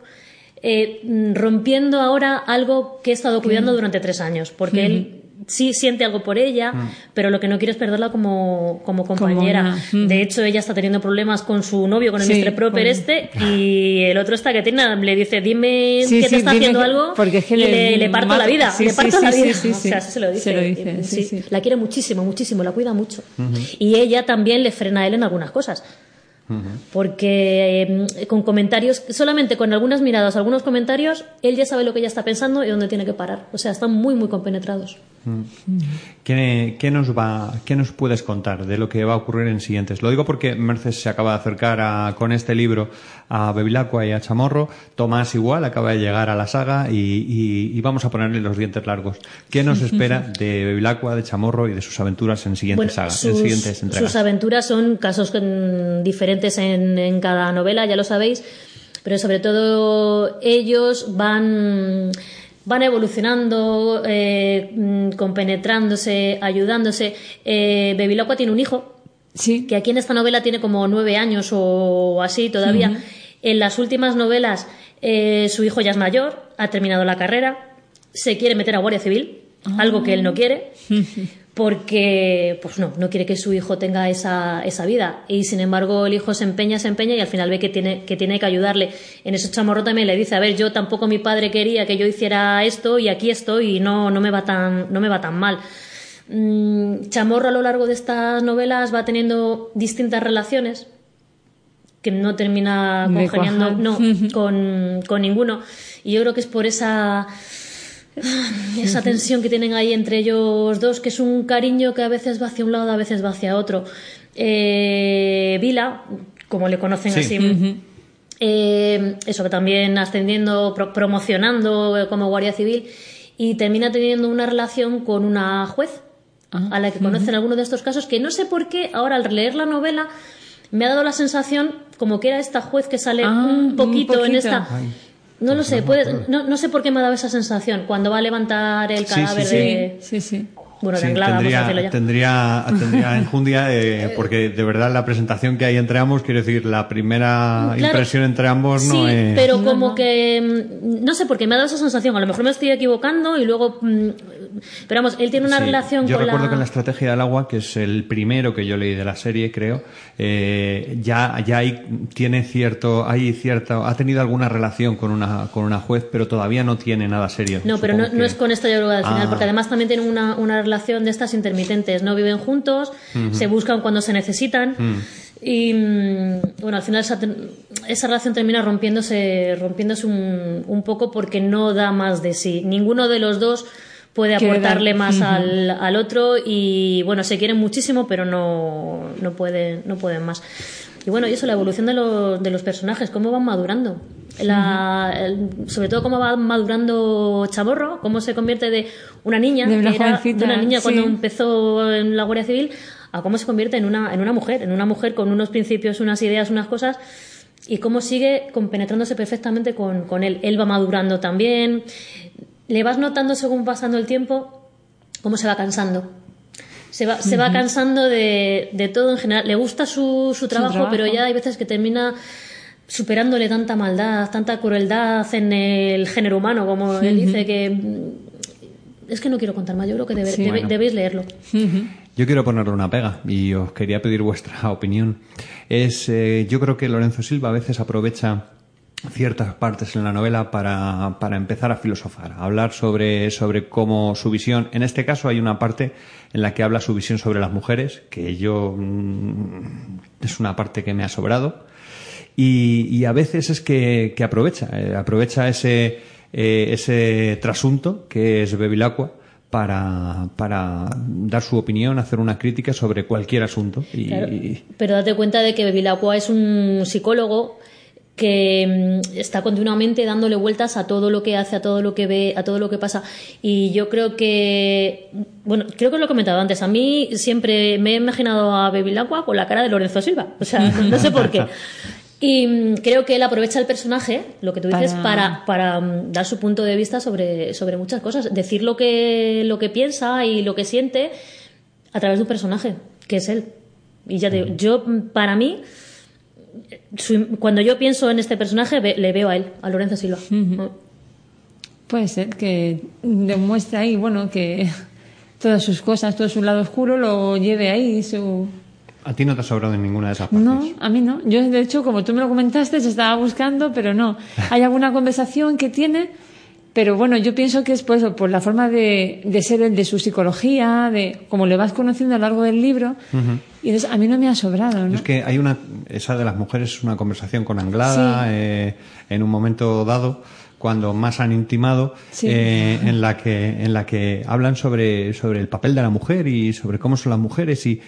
eh, mm, rompiendo ahora algo que he estado cuidando durante tres años, porque él sí siente algo por ella, pero lo que no quiere es perderla como, como compañera. una-. De hecho, ella está teniendo problemas con su novio, con el Sí, Mr. Proper este, y el otro está que tiene, le dice, dime Sí, que sí, te está haciendo que- algo, porque es que y le- le, parto la vida, le parto la sí, vida. sí, o sea, se lo dice. Se lo dice. La quiere muchísimo, muchísimo, la cuida mucho. Y ella también le frena a él en algunas cosas. Porque eh, con comentarios, solamente con algunas miradas, algunos comentarios, él ya sabe lo que ella está pensando y dónde tiene que parar. O sea, están muy, muy compenetrados. ¿Qué, qué nos va, ¿Qué nos puedes contar de lo que va a ocurrir en siguientes? Lo digo porque Merces se acaba de acercar a- con este libro a Bevilacqua y a Chamorro. Tomás igual acaba de llegar a la saga y, y- y vamos a ponerle los dientes largos. ¿Qué nos espera de Bevilacqua, de Chamorro y de sus aventuras en siguientes Bueno, sagas, en sus, siguientes entregas? sus aventuras son casos mm, diferentes en, en cada novela, ya lo sabéis, pero sobre todo ellos van, van evolucionando, eh, mm, compenetrándose, ayudándose. Eh, Bevilacqua tiene un hijo, Sí, que aquí en esta novela tiene como nueve años o así todavía. En las últimas novelas eh, su hijo ya es mayor, ha terminado la carrera, se quiere meter a Guardia Civil, algo que él no quiere, porque pues no, no quiere que su hijo tenga esa, esa vida. Y sin embargo el hijo se empeña, se empeña y al final ve que tiene que, tiene que ayudarle. En eso Chamorro también le dice, a ver, yo tampoco mi padre quería que yo hiciera esto y aquí estoy y no, no, me, va tan, no me va tan mal. Mm, Chamorro a lo largo de estas novelas va teniendo distintas relaciones que no termina congeniando no, con, con ninguno. Y yo creo que es por esa, esa tensión que tienen ahí entre ellos dos, que es un cariño que a veces va hacia un lado, a veces va hacia otro. Eh, Vila, como le conocen Sí. así, eh, eso que también ascendiendo, pro- promocionando eh, como guardia civil y termina teniendo una relación con una juez Ah, a la que conocen algunos de estos casos que no sé por qué ahora al leer la novela me ha dado la sensación como que era esta juez que sale Ah, un, un poquito en esta Ay, no lo pues sé puede- no, no sé por qué me ha dado esa sensación cuando va a levantar el Sí, sí, cadáver sí. de sí, sí. Bueno de Sí, Anglada vamos a decirlo tendría, ya tendría, tendría enjundia, eh, porque de verdad la presentación que hay entre ambos, quiero decir, la primera Claro. impresión entre ambos no sí, es... pero como que mm, no sé por qué me ha dado esa sensación. A lo mejor me estoy equivocando y luego, mm, pero vamos, él tiene una Sí, relación Yo con recuerdo la. que en la estrategia del agua, que es el primero que yo leí de la serie, creo, eh, ya, ya hay, tiene cierto, hay cierta, ha tenido alguna relación con una, con una juez, pero todavía no tiene nada serio. No, pero no, es con esta yo creo al final, Ah. porque además también tienen una, una relación de estas intermitentes. No viven juntos, se buscan cuando se necesitan. Y mm, bueno, al final esa, esa relación termina rompiéndose, rompiéndose un, un poco porque no da más de sí. Ninguno de los dos puede aportarle más al, al otro y bueno, se quieren muchísimo, pero no, no, pueden, no pueden más. Y bueno, y eso, la evolución de los, de los personajes, cómo van madurando. La- el- sobre todo cómo va madurando Chamorro, cómo se convierte de una niña, De una que era de una niña cuando empezó en la Guardia Civil, a cómo se convierte en una, en una mujer, en una mujer con unos principios, unas ideas, unas cosas, y cómo sigue compenetrándose perfectamente con, con él. Él va madurando también. Le vas notando según pasando el tiempo cómo se va cansando. Se va, se va cansando de, de todo en general. Le gusta su, su, trabajo, trabajo. pero ya hay veces que termina superándole tanta maldad, tanta crueldad en el género humano, como él dice que... mm, Es que no quiero contar más, yo creo que debe- Sí. debe- Bueno. debéis leerlo. Yo quiero ponerle una pega y os quería pedir vuestra opinión. Es, eh, yo creo que Lorenzo Silva a veces aprovecha ciertas partes en la novela para, para empezar a filosofar, a hablar sobre, sobre cómo su visión. En este caso hay una parte en la que habla su visión sobre las mujeres, que yo mm, es una parte que me ha sobrado. Y, y a veces es que, que aprovecha, eh, aprovecha ese, eh, ese trasunto que es Bevilacqua para, para dar su opinión, hacer una crítica sobre cualquier asunto. Y, Claro. Pero date cuenta de que Bevilacqua es un psicólogo que mm, está continuamente dándole vueltas a todo lo que hace, a todo lo que ve, a todo lo que pasa. Y yo creo que, bueno, creo que lo he comentado antes. A mí siempre me he imaginado a Bevilacqua con la cara de Lorenzo Silva. O sea, no sé por qué. Y mm, creo que él aprovecha el personaje, lo que tú dices, Para- para, para mm, dar su punto de vista sobre, sobre muchas cosas. Decir lo que, lo que piensa y lo que siente a través de un personaje, que es él. Y ya te digo, yo, para mí, su- cuando yo pienso en este personaje, ve- le veo a él, a Lorenzo Silva. Puede ser que demuestre ahí, bueno, que todas sus cosas, todo su lado oscuro lo lleve ahí. Su... a ti no te ha sobrado en ninguna de esas partes. No, a mí no. Yo, de hecho, como tú me lo comentaste, se estaba buscando, pero no. Hay alguna conversación que tiene, pero bueno, yo pienso que es por eso, por la forma de, de ser él, de su psicología, de como le vas conociendo a lo largo del libro. Y entonces a mí no me ha sobrado, ¿no? Es que hay una, esa de las mujeres es una conversación con Anglada Sí. eh, en un momento dado cuando más han intimado Sí. eh, en la que en la que hablan sobre sobre el papel de la mujer y sobre cómo son las mujeres y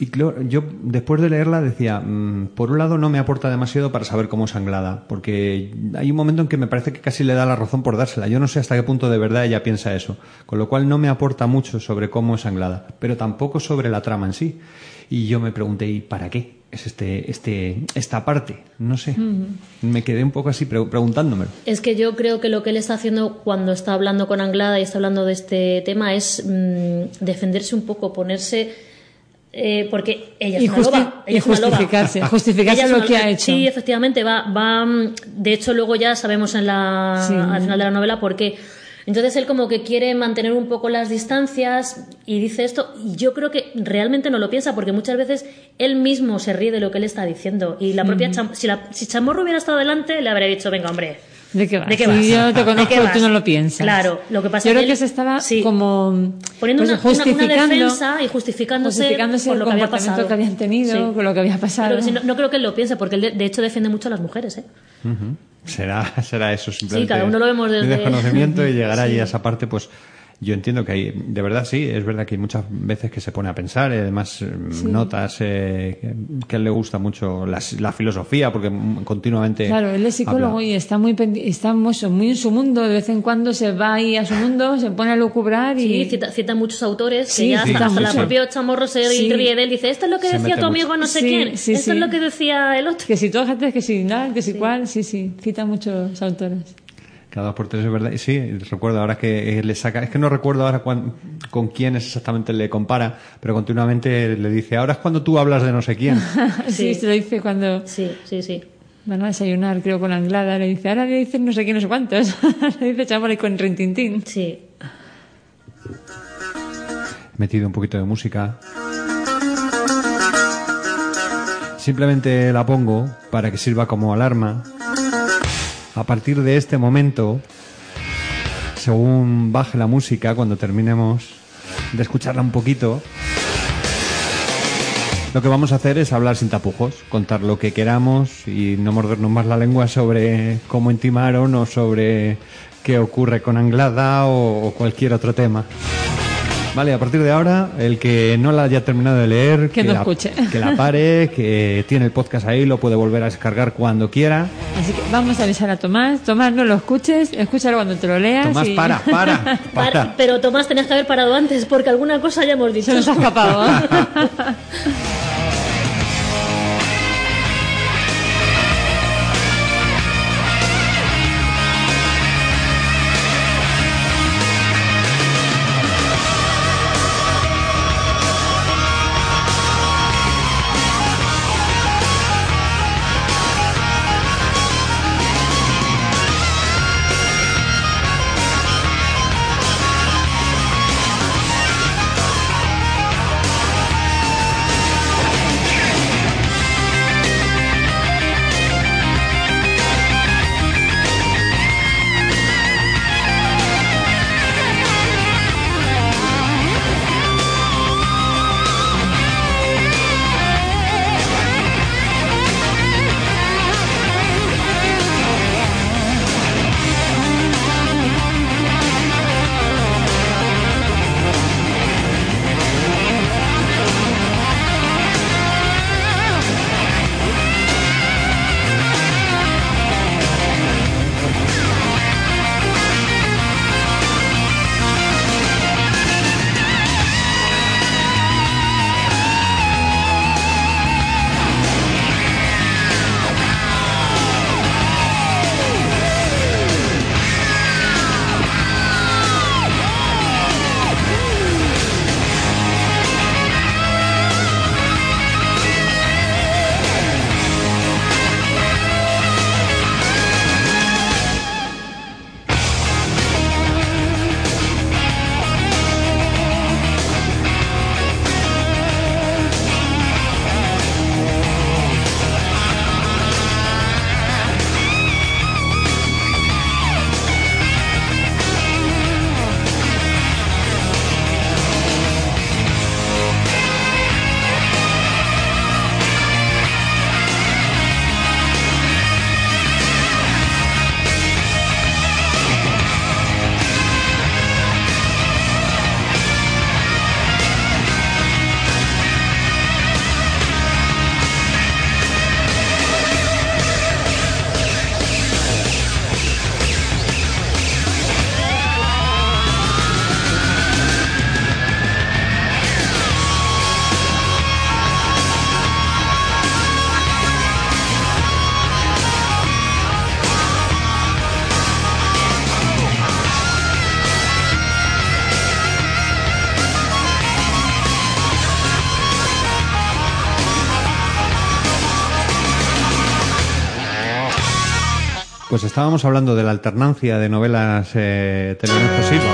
y claro, yo después de leerla decía, mm, por un lado no me aporta demasiado para saber cómo es Anglada, porque hay un momento en que me parece que casi le da la razón por dársela. Yo no sé hasta qué punto de verdad ella piensa eso, con lo cual no me aporta mucho sobre cómo es Anglada, pero tampoco sobre la trama en sí. Y yo me pregunté, ¿y para qué es este, este, esta parte? No sé. Me quedé un poco así pre- preguntándomelo. Es que yo creo que lo que él está haciendo cuando está hablando con Anglada y está hablando de este tema es mm, defenderse un poco, ponerse. Eh, porque ella es Y una loba. Ella y es una loba. justificarse, justificarse Ella es lo que ha hecho. Sí, efectivamente, va, va. mm, De hecho, luego ya sabemos en la, Sí. al final de la novela por qué. Entonces él como que quiere mantener un poco las distancias y dice esto y yo creo que realmente no lo piensa porque muchas veces él mismo se ríe de lo que él está diciendo y la propia Ujú. Cham- si, la- si Chamorro hubiera estado delante le habría dicho venga hombre ¿De qué vas? ¿De qué Si vas? yo te ¿De conozco, tú no lo piensas. Claro, lo que pasa Yo es creo que se estaba sí. como poniendo pues, una, una- defensa y justificándose, justificándose por el lo que había pasado. que habían tenido, Sí. con lo que había pasado. Que si no, no creo que él lo piense, porque él de, de hecho defiende mucho a las mujeres. ¿eh? Será, será eso simplemente. cada uno lo vemos de desde- desconocimiento y llegar allí Sí. a esa parte, pues yo entiendo que hay, de verdad sí, es verdad que hay muchas veces que se pone a pensar, y además eh, Sí. notas eh, que, a él le gusta mucho la, la filosofía, porque mm, continuamente. Claro, él es psicólogo habla. y está muy pendi- está muy, muy en su mundo. De vez en cuando se va ahí a su mundo, se pone a lucubrar y Sí, cita, cita muchos autores Sí, que ya sí, hasta, hasta mucho. la propio Chamorro se Sí. ríe de él dice esto es lo que Se decía tu mucho. amigo no sé Sí, quién, sí, esto sí. es lo que decía el otro. que si todas gente que si nada, que si cuál, sí, sí, cita muchos autores. Cada dos por tres es verdad. Y sí, recuerdo ahora que le saca. Es que no recuerdo ahora cuán- con quién es exactamente le compara, pero continuamente le dice: Ahora es cuando tú hablas de no sé quién. sí, se lo dice cuando Sí, sí, sí. van a desayunar, creo, con Anglada. Le dice, ahora le dicen no sé quién, no sé cuántos. le dice Chamorro con Rintintín. Sí. He metido un poquito de música. Simplemente la pongo para que sirva como alarma. A partir de este momento, según baje la música, cuando terminemos, de escucharla un poquito, lo que vamos a hacer es hablar sin tapujos, contar lo que queramos y no mordernos más la lengua sobre cómo intimaron o sobre qué ocurre con Anglada o, cualquier otro tema. Vale, a partir de ahora, el que no la haya terminado de leer, Que no la, escuche. que la pare, que tiene el podcast ahí, lo puede volver a descargar cuando quiera. Así que vamos a avisar a Tomás. Tomás, no lo escuches, escúchalo cuando te lo leas. Tomás, y- para, para, para. Para- pero Tomás, tenías que haber parado antes porque alguna cosa ya hemos dicho. Se nos ha escapado. Pues estábamos hablando de la alternancia de novelas eh, Telegrafo Silva.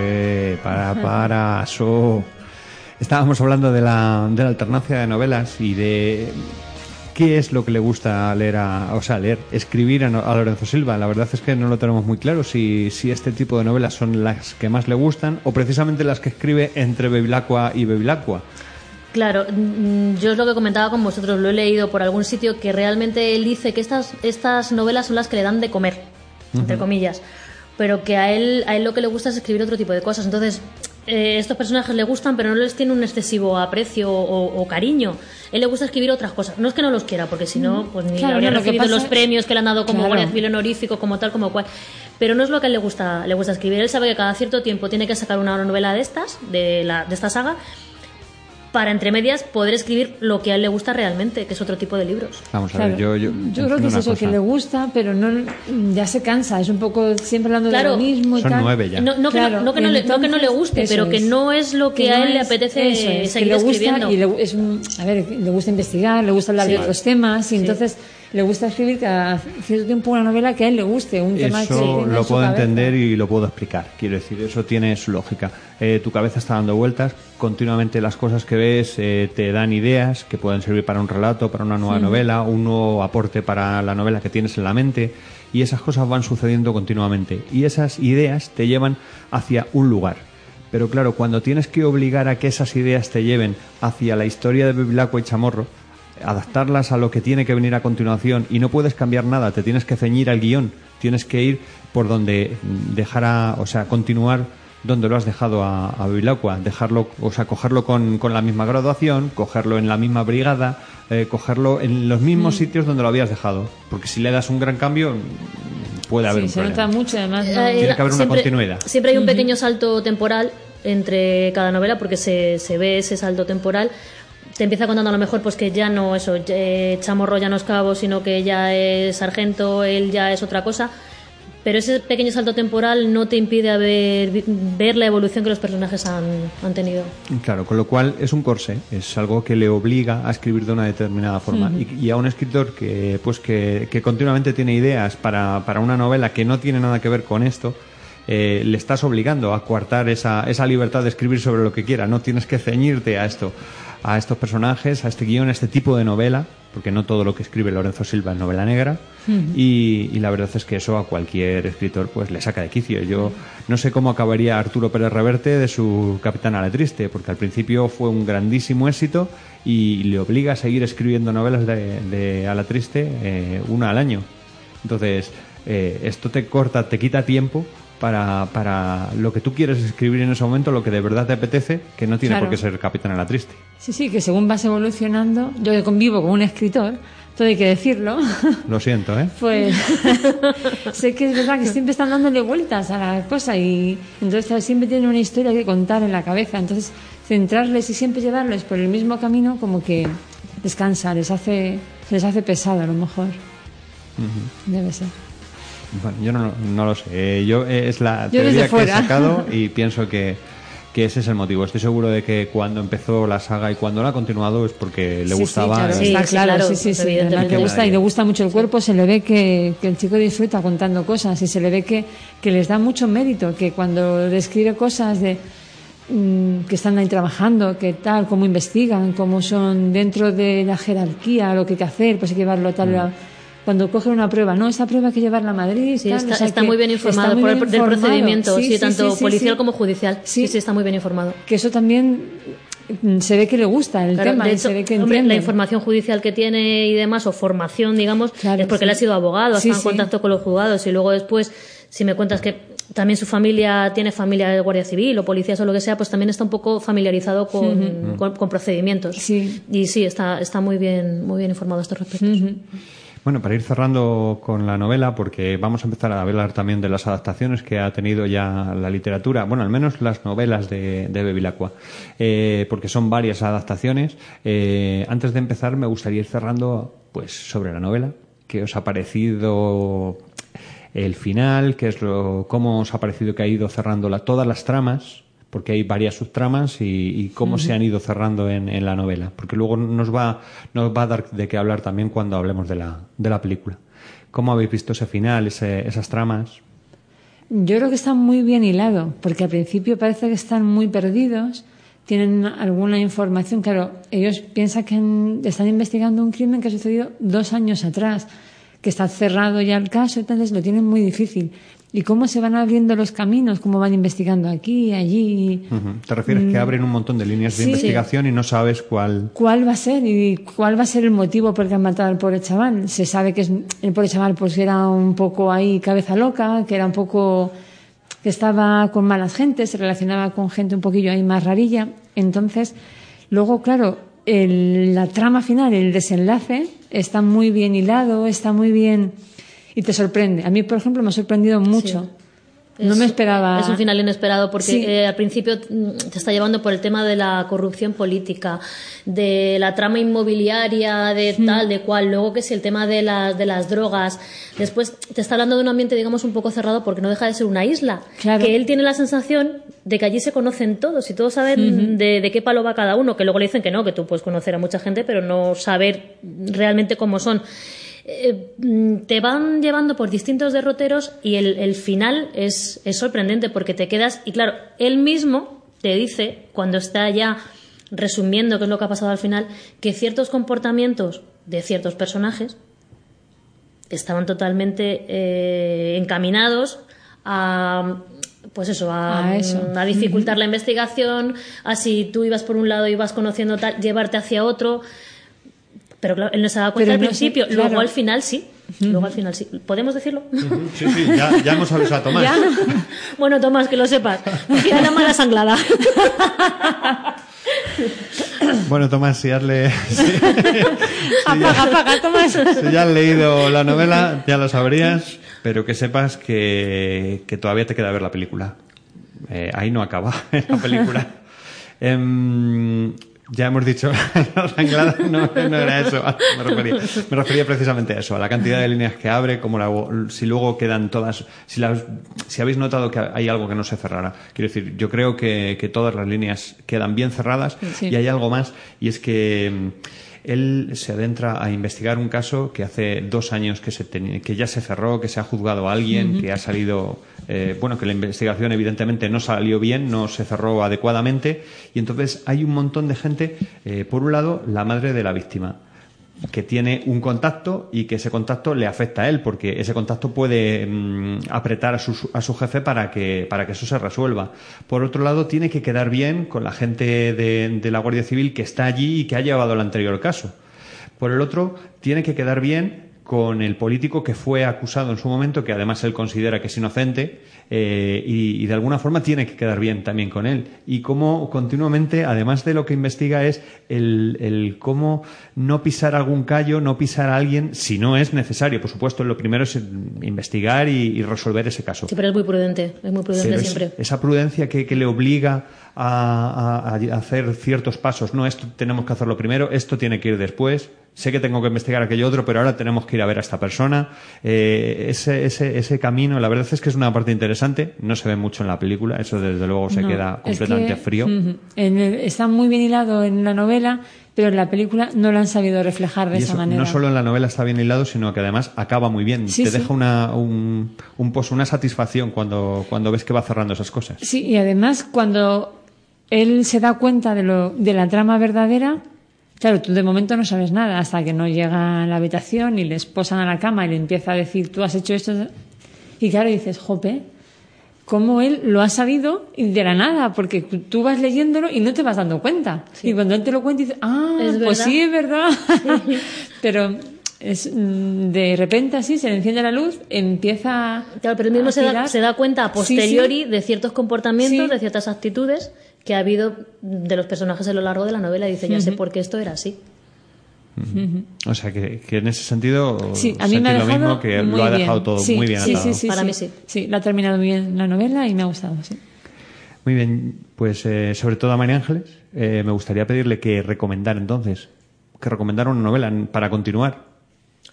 Eh, para, para, so. Estábamos hablando de la, de la alternancia de novelas y de qué es lo que le gusta leer a, o sea, leer, escribir a, a Lorenzo Silva. La verdad es que no lo tenemos muy claro si, si este tipo de novelas son las que más le gustan o precisamente las que escribe entre Bevilacqua y Bevilacqua. Claro, mm, yo es lo que comentaba con vosotros, lo he leído por algún sitio que realmente él dice que estas, estas novelas son las que le dan de comer, entre comillas, pero que a él, a él lo que le gusta es escribir otro tipo de cosas. Entonces, eh, estos personajes le gustan, pero no les tiene un excesivo aprecio o, o cariño. Él le gusta escribir otras cosas. No es que no los quiera, porque si no, pues ni Claro, habría no, lo recibido pasa- los premios que le han dado como Claro. Guardia Civil honorífico, como tal, como cual. Pero no es lo que a él le gusta, le gusta escribir. Él sabe que cada cierto tiempo tiene que sacar una novela de estas, de, la, de esta saga, para entre medias poder escribir lo que a él le gusta realmente, que es otro tipo de libros. Vamos a Claro. ver, yo, yo, creo que es eso, que cosa. le gusta, pero no ya se cansa. Es un poco siempre hablando Claro. de lo mismo y Son tal. nueve ya. No, no que, Claro, no, no que no le, no que no le guste, pero que no es lo que, Que a no él le apetece eso es, que seguir le gusta escribiendo. y le, es un- a ver, le gusta investigar, le gusta hablar de otros temas y Sí. entonces le gusta escribir cada cierto tiempo una novela que a él le guste, un tema que Eso en lo su puedo cabeza. entender y lo puedo explicar. Quiero decir, eso tiene su lógica. Eh, tu cabeza está dando vueltas, continuamente las cosas que ves eh, te dan ideas que pueden servir para un relato, para una nueva novela, un nuevo aporte para la novela que tienes en la mente y esas cosas van sucediendo continuamente y esas ideas te llevan hacia un lugar. Pero claro, cuando tienes que obligar a que esas ideas te lleven hacia la historia de Bevilacqua y Chamorro, adaptarlas a lo que tiene que venir a continuación y no puedes cambiar nada, te tienes que ceñir al guion, tienes que ir por donde dejará, o sea, continuar donde lo has dejado a, a dejarlo, o sea, cogerlo con, con la misma graduación, cogerlo en la misma brigada, eh, cogerlo en los mismos Mm. sitios donde lo habías dejado, porque si le das un gran cambio puede haber Sí, un se problema. nota mucho, además. ¿no? Tiene que haber una siempre, continuidad. Siempre hay un pequeño salto temporal entre cada novela porque se, se ve ese salto temporal. Te empieza contando a lo mejor pues que ya no eso, eh, Chamorro ya no es cabo, sino que ya es sargento, él ya es otra cosa. Pero ese pequeño salto temporal no te impide haber- ver la evolución que los personajes han, han tenido. Claro, con lo cual es un corsé, es algo que le obliga a escribir de una determinada forma. Y, y a un escritor que, pues que, que continuamente tiene ideas para, para una novela que no tiene nada que ver con esto, eh, le estás obligando a coartar esa, esa libertad de escribir sobre lo que quiera. No tienes que ceñirte a esto, a estos personajes, a este guion, a este tipo de novela, porque no todo lo que escribe Lorenzo Silva es novela negra. Y, y la verdad es que eso a cualquier escritor pues le saca de quicio. Yo no sé cómo acabaría Arturo Pérez Reverte de su Capitán a la Triste, porque al principio fue un grandísimo éxito y le obliga a seguir escribiendo novelas de, de a la Triste eh, una al año. Entonces, eh, esto te corta, te quita tiempo para, para lo que tú quieres escribir en ese momento, lo que de verdad te apetece, que no tiene Claro. por qué ser Capitán a la Triste. Sí, sí, que según vas evolucionando, yo que convivo con un escritor, todo hay que decirlo, Lo siento, ¿eh? pues sé que es verdad que siempre están dándole vueltas a la cosa y entonces siempre tienen una historia que contar en la cabeza. Entonces, centrarles y siempre llevarles por el mismo camino como que descansa, les hace, les hace pesado a lo mejor. Debe ser. Bueno, yo no, no lo sé. Yo eh, es la Yo teoría que he sacado y pienso que, que ese es el motivo. Estoy seguro de que cuando empezó la saga y cuando la ha continuado es porque le Sí, sí, gustaba. claro, sí, claro, sí, sí, sí, evidentemente. además le gusta y le gusta mucho el cuerpo, se le ve que, que el chico disfruta contando cosas y se le ve que, que les da mucho mérito, que cuando describe cosas de mm, que están ahí trabajando, que tal, cómo investigan, cómo son dentro de la jerarquía, lo que hay que hacer, pues hay que llevarlo tal. Mm. Cuando cogen una prueba, no, esa prueba hay que llevarla a Madrid. Sí, tal, está, o sea está muy bien informado muy por el, bien del informado. procedimiento, sí, sí, tanto sí, sí, policial como judicial. Sí. Sí. está muy bien informado. Que eso también mm, se ve que le gusta el Claro, tema de hecho, se ve que hombre, la información judicial que tiene y demás, o formación, digamos, Claro, es porque él ha sido abogado, Sí, está en contacto con los juzgados y luego después, si me cuentas que también su familia tiene familia de guardia civil o policías o lo que sea, pues también está un poco familiarizado con, con- con procedimientos. Sí. Y sí, está, está muy bien, muy bien informado a estos respectos. Bueno, para ir cerrando con la novela, porque vamos a empezar a hablar también de las adaptaciones que ha tenido ya la literatura, bueno, al menos las novelas de, de Bevilacqua, eh, porque son varias adaptaciones. Eh, antes de empezar, me gustaría ir cerrando pues sobre la novela. ¿Qué os ha parecido el final? ¿Qué es lo, ¿Cómo os ha parecido que ha ido cerrando la- todas las tramas? Porque hay varias subtramas y, y cómo se han ido cerrando en, en la novela, porque luego nos va, nos va a dar de qué hablar también cuando hablemos de la, de la película. ¿Cómo habéis visto ese final, ese- esas tramas? Yo creo que está muy bien hilado, porque al principio parece que están muy perdidos, tienen alguna información. Claro, ellos piensan que han- están investigando un crimen que ha sucedido dos años atrás, que está cerrado ya el caso, entonces lo tienen muy difícil. ¿Y cómo se van abriendo los caminos? ¿Cómo van investigando aquí, allí? ¿Te refieres que abren un montón de líneas de Sí. investigación y no sabes cuál? ¿Cuál va a ser y cuál va a ser el motivo por el que han matado al pobre chaval? Se sabe que es, el pobre chaval pues era un poco ahí cabeza loca, que era un poco que estaba con malas gentes, se relacionaba con gente un poquillo ahí más rarilla. Entonces, luego, claro, el- la trama final, el desenlace, está muy bien hilado, está muy bien y te sorprende. A mí, por ejemplo, me ha sorprendido mucho. No Es- me esperaba. Es un final inesperado porque Sí. eh, al principio mm, te está llevando por el tema de la corrupción política, de la trama inmobiliaria, de tal, de cual. Luego que si el tema de las, de las drogas. Después te está hablando de un ambiente, digamos, un poco cerrado porque no deja de ser una isla. Claro. Que él tiene la sensación de que allí se conocen todos y todos saben de, de qué palo va cada uno. Que luego le dicen que no, que tú puedes conocer a mucha gente, pero no saber realmente cómo son eh, mm, te van llevando por distintos derroteros y el, el final es, es sorprendente porque te quedas y claro, él mismo te dice cuando está ya resumiendo qué es lo que ha pasado al final, que ciertos comportamientos de ciertos personajes estaban totalmente eh, encaminados a pues eso, a, A eso. a dificultar la investigación, a si tú ibas por un lado y vas conociendo tal, llevarte hacia otro. Pero claro, él no se da cuenta Pero al no sé, principio, claro. luego al final sí. Luego al final sí. ¿Podemos decirlo? Sí, sí, ya, ya hemos avisado a Tomás. ¿Ya? bueno, Tomás, que lo sepas. Mira la mala sanglada. Bueno, Tomás, si has, le- si- si Apaga, ya- apaga, Tomás. si ya has leído la novela, ya lo sabrías, pero que sepas que, que todavía te queda ver la película. Eh, ahí no acaba la película. Em, ya hemos dicho, la no, no era eso, me refería, me refería precisamente a eso, a la cantidad de líneas que abre, como la, si luego quedan todas, si, las, si habéis notado que hay algo que no se cerrará. Quiero decir, yo creo que, que todas las líneas quedan bien cerradas Sí. y hay algo más, y es que él se adentra a investigar un caso que hace dos años que, se que ya se cerró, que se ha juzgado a alguien, que ha salido, eh, bueno, que la investigación evidentemente no salió bien, no se cerró adecuadamente, y entonces hay un montón de gente, eh, por un lado, la madre de la víctima que tiene un contacto y que ese contacto le afecta a él, porque ese contacto puede mm, apretar a su, a su jefe para que, para que eso se resuelva. Por otro lado, tiene que quedar bien con la gente de, de la Guardia Civil que está allí y que ha llevado el anterior caso. Por el otro, tiene que quedar bien con el político que fue acusado en su momento, que además él considera que es inocente, eh, y, y de alguna forma tiene que quedar bien también con él. Y cómo continuamente, además de lo que investiga, es el, el cómo no pisar algún callo, no pisar a alguien si no es necesario. Por supuesto, lo primero es investigar y, y resolver ese caso. Sí, pero es muy prudente, es muy prudente es- siempre. esa prudencia que, que le obliga a, a- a hacer ciertos pasos. No, esto tenemos que hacerlo primero, esto tiene que ir después. Sé que tengo que investigar aquello otro, pero ahora tenemos que ir a ver a esta persona. Eh, ese, ese, ese camino, la verdad es que es una parte interesante. No se ve mucho en la película, eso desde luego se No, queda es completamente que, frío. en el- está muy bien hilado en la novela, pero en la película no lo han sabido reflejar de Y esa eso manera. no solo en la novela está bien hilado, sino que además acaba muy bien. Sí, Te sí. deja una, un, un pozo, una satisfacción cuando, cuando ves que va cerrando esas cosas. Sí, y además cuando él se da cuenta de, lo, de la trama verdadera, claro, tú de momento no sabes nada hasta que no llega a la habitación y le esposan a la cama y le empieza a decir, tú has hecho esto. Y claro, dices, jope, cómo él lo ha sabido y de la nada, porque tú- vas leyéndolo y no te vas dando cuenta. Y cuando él te lo cuenta, dices, ah, Es pues sí, es verdad. Pero es, mm, de repente así se le enciende la luz, empieza Claro, pero él mismo a se da, se da cuenta a Sí, sí. posteriori de ciertos comportamientos, de ciertas actitudes que ha habido de los personajes a lo largo de la novela. Y dice, ya sé por qué esto era así. O sea, que, que en ese sentido Sí, a mí me ha sentí lo dejado mismo, que lo ha bien. dejado todo Sí, muy bien sí, atado. Sí, sí, Para sí. mí sí. Sí, lo ha terminado muy bien la novela y me ha gustado, sí. Muy bien, pues eh, sobre todo a María Ángeles, eh, me gustaría pedirle que recomendara entonces, que recomendara una novela para continuar.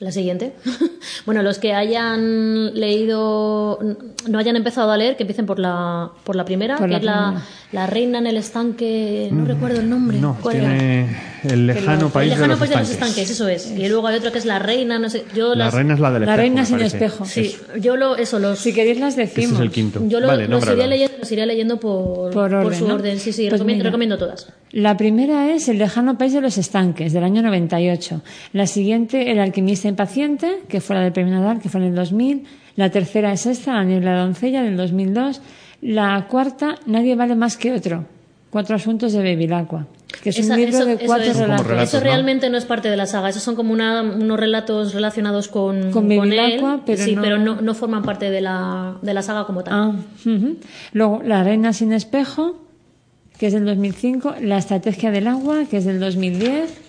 La siguiente. bueno, los que hayan leído, no hayan empezado a leer, que empiecen por la, por la primera, Por que la es la, la reina en el estanque, no recuerdo el nombre. No, ¿Cuál era? El lejano El país lejano de los país de los estanques. eso es. Y luego hay otro que es la reina, no sé. Yo La las- reina es la del La espejo, reina me sin parece. espejo. Sí, yo lo, eso, los, Si queréis las decimos. es el quinto. yo lo, vale, los, iré leyendo, los iré leyendo por, Por orden, su ¿no? orden. Sí, sí, Pues recomiendo, mira. recomiendo todas. La primera es El lejano país de los estanques, del año 98. La siguiente, El alquimista impaciente, que fue la del premio Nadal, que fue en el 2000. La tercera es esta, La niebla doncella, del 2002. La cuarta, Nadie vale más que otro. Cuatro asuntos de Bevilacqua, que es Esa- un libro eso- de eso cuatro es- Son como relatos. relatos, Eso realmente no es parte de la saga, esos son como una- unos relatos relacionados con, Con él, Bevilacqua, pero sí, no- pero no, no forman parte de la, de la saga como tal. Ah. Luego, La reina sin espejo, que es del 2005. La estrategia del agua, que es del 2010.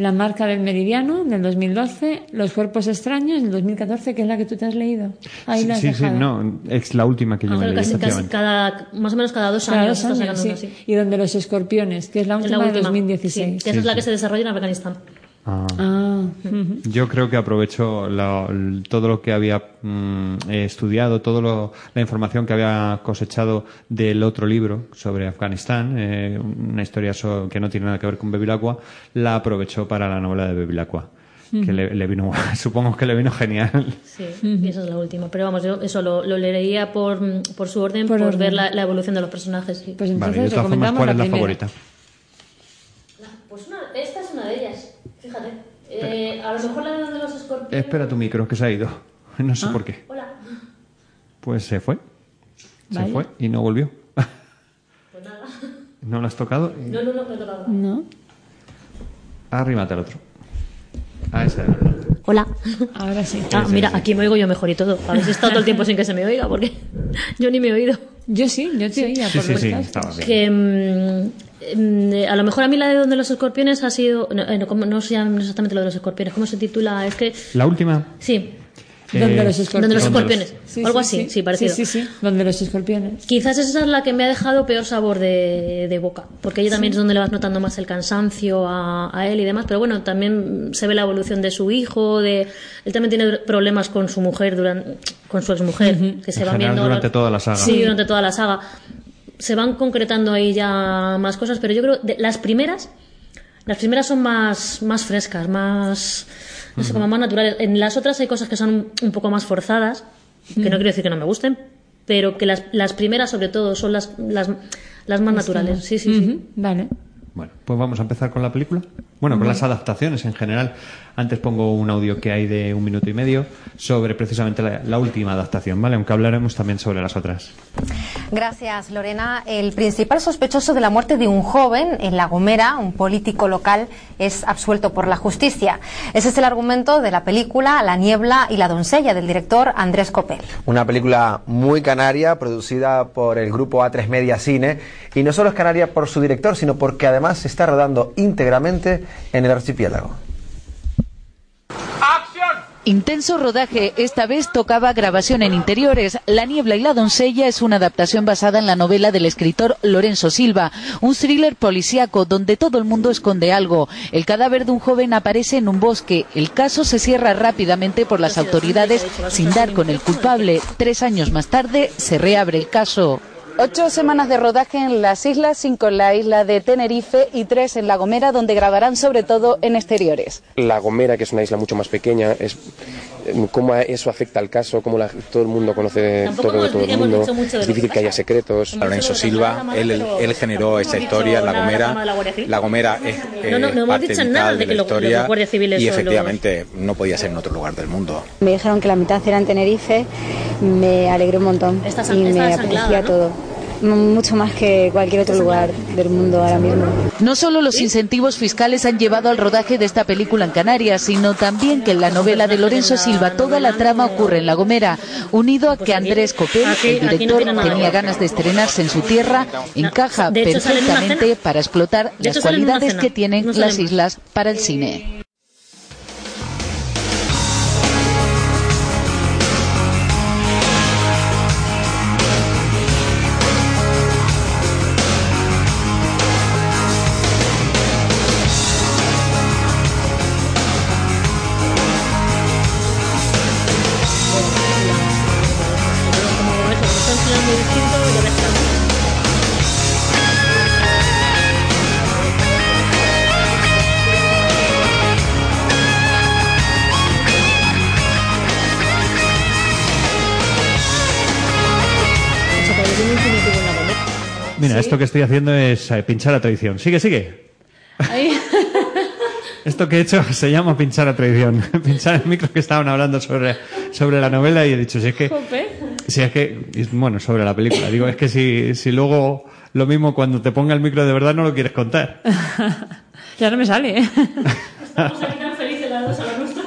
La marca del meridiano, del 2012. Los cuerpos extraños, del 2014, que es la que tú te has leído. Ahí la has Sí, sí, no, es la última que yo Ah, me leí, casi, casi cada, más o menos cada dos Cada años dos años, sí. una, sí. Y donde los escorpiones, que es la Es última, la de última, 2016. sí, que esa es la que se desarrolla en Afganistán. Ah. Ah. Yo creo que aprovechó la- todo lo que había mm, estudiado, toda la información que había cosechado del otro libro sobre Afganistán, eh, una historia so- que no tiene nada que ver con Bevilacqua, la aprovechó para la novela de Bevilacqua, que le, le vino, supongo que le vino genial. Sí, esa es la última. Pero vamos, yo eso lo, lo leería por, por su orden, Por por, orden. ver la, la evolución de los personajes. sí. Pues Vale, entonces de todas formas, ¿cuál es la primera. favorita? Pues una, esta es una de ellas, fíjate. Eh, a lo mejor la de donde los escorpiones... Espera tu micro, que se ha ido. No sé por qué. Hola. Pues se fue. Se Vaya. fue y no volvió. ¿No lo has tocado? No, no, no, me he tocado. No. Arrímate al otro. A ese de verdad. Hola. Ahora sí. Ah, sí, mira, sí. aquí me oigo yo mejor y todo. Habéis estado todo el tiempo sin que se me oiga, porque yo ni me he oído. Yo sí, yo te oía Sí, por sí, sí, estaba bien. Que mm, a lo mejor a mí la de donde los escorpiones ha sido. No, eh, no, ¿cómo- no sé exactamente lo de los escorpiones. ¿Cómo se titula? Es que. La última. Sí, Donde eh, los escorpiones. donde los escorpiones. Sí, Algo sí, así, sí, parecido. Sí, sí, sí. Donde los escorpiones. Quizás esa es la que me ha dejado peor sabor de, de boca, porque ella también es donde le vas notando más el cansancio a, a él y demás, pero bueno, también se ve la evolución de su hijo, de él también tiene problemas con su mujer, durante, con su exmujer, que se En van general, viendo durante toda la saga. Sí, durante toda la saga. Se van concretando ahí ya más cosas, pero yo creo de las primeras, las primeras son más, más frescas, más, no sé, como más naturales. En las otras hay cosas que son un, poco más forzadas, que no quiero decir que no me gusten, pero que las, las primeras sobre todo son las, las, las más naturales. Sí, sí, sí. Vale. Bueno, pues vamos a empezar con la película. Bueno, con las adaptaciones en general. Antes pongo un audio que hay de un minuto y medio sobre precisamente la, la última adaptación, ¿vale? Aunque hablaremos también sobre las otras. Gracias, Lorena. El principal sospechoso de la muerte de un joven en La Gomera, un político local, es absuelto por la justicia. Ese es el argumento de la película La niebla y la doncella del director Andrés Copel. Una película muy canaria, producida por el grupo A3 Media Cine. Y no solo es canaria por su director, sino porque además se está rodando íntegramente en el archipiélago. Intenso rodaje, esta vez tocaba grabación en interiores. La niebla y la doncella es una adaptación basada en la novela del escritor Lorenzo Silva, un thriller policíaco donde todo el mundo esconde algo. El cadáver de un joven aparece en un bosque. El caso se cierra rápidamente por las autoridades sin dar con el culpable. Tres años más tarde se reabre el caso. Ocho semanas de rodaje en las islas, cinco en la isla de Tenerife y tres en La Gomera, donde grabarán sobre todo en exteriores. La Gomera, que es una isla mucho más pequeña, es eh, cómo eso afecta al caso, cómo la- todo el mundo conoce Tampoco todo todo el mundo. Es lo difícil que haya secretos. Lorenzo Silva, él, generó esta historia, dicho La Gomera. la Gomera es eh, No, no, no hemos parte dicho vital nada de de la que lo- historia guardias civiles y los- efectivamente no podía ser en otro lugar del mundo. Me dijeron que la mitad era en Tenerife, me alegré un montón y me apetecía ¿no? todo. Mucho más que cualquier otro lugar del mundo ahora mismo. No solo los incentivos fiscales han llevado al rodaje de esta película en Canarias, sino también que en la novela de Lorenzo Silva toda la trama ocurre en La Gomera, unido a que Andrés Copel, aquí- el director, tenía ganas de estrenarse en su tierra, encaja perfectamente para explotar las cualidades que tienen las islas para el cine. Mira, esto que estoy haciendo es eh, pinchar a tradición. Sigue, sigue. Ahí. Esto que he hecho se llama pinchar a tradición. pinchar el micro que estaban hablando sobre, sobre la novela y he dicho, si es que, Jope. si es que, bueno, sobre la película. Digo, es que si, si luego lo mismo cuando te ponga el micro de verdad no lo quieres contar. ya no me sale. ¿eh? Estamos aquí tan felices las dos a la nuestra.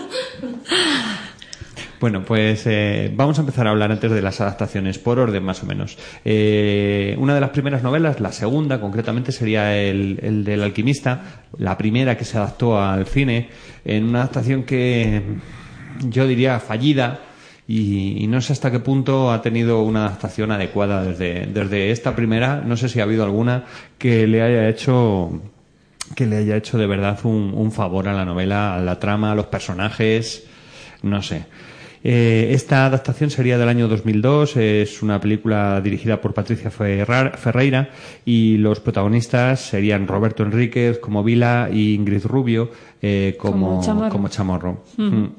Bueno, pues eh, vamos a empezar a hablar antes de las adaptaciones, por orden más o menos. Eh, una de las primeras novelas, la segunda concretamente, sería el, el del alquimista, la primera que se adaptó al cine, en una adaptación que yo diría fallida. Y, y no sé hasta qué punto ha tenido una adaptación adecuada desde, desde esta primera. No sé si ha habido alguna que le haya hecho que le haya hecho de verdad un, un favor a la novela, a la trama, a los personajes, no sé. Eh, esta adaptación sería del año 2002, es una película dirigida por Patricia Ferreira y los protagonistas serían Roberto Enríquez como Vila y Ingrid Rubio. eh, como, Como Chamorro. como Chamorro. Ujú. Mm.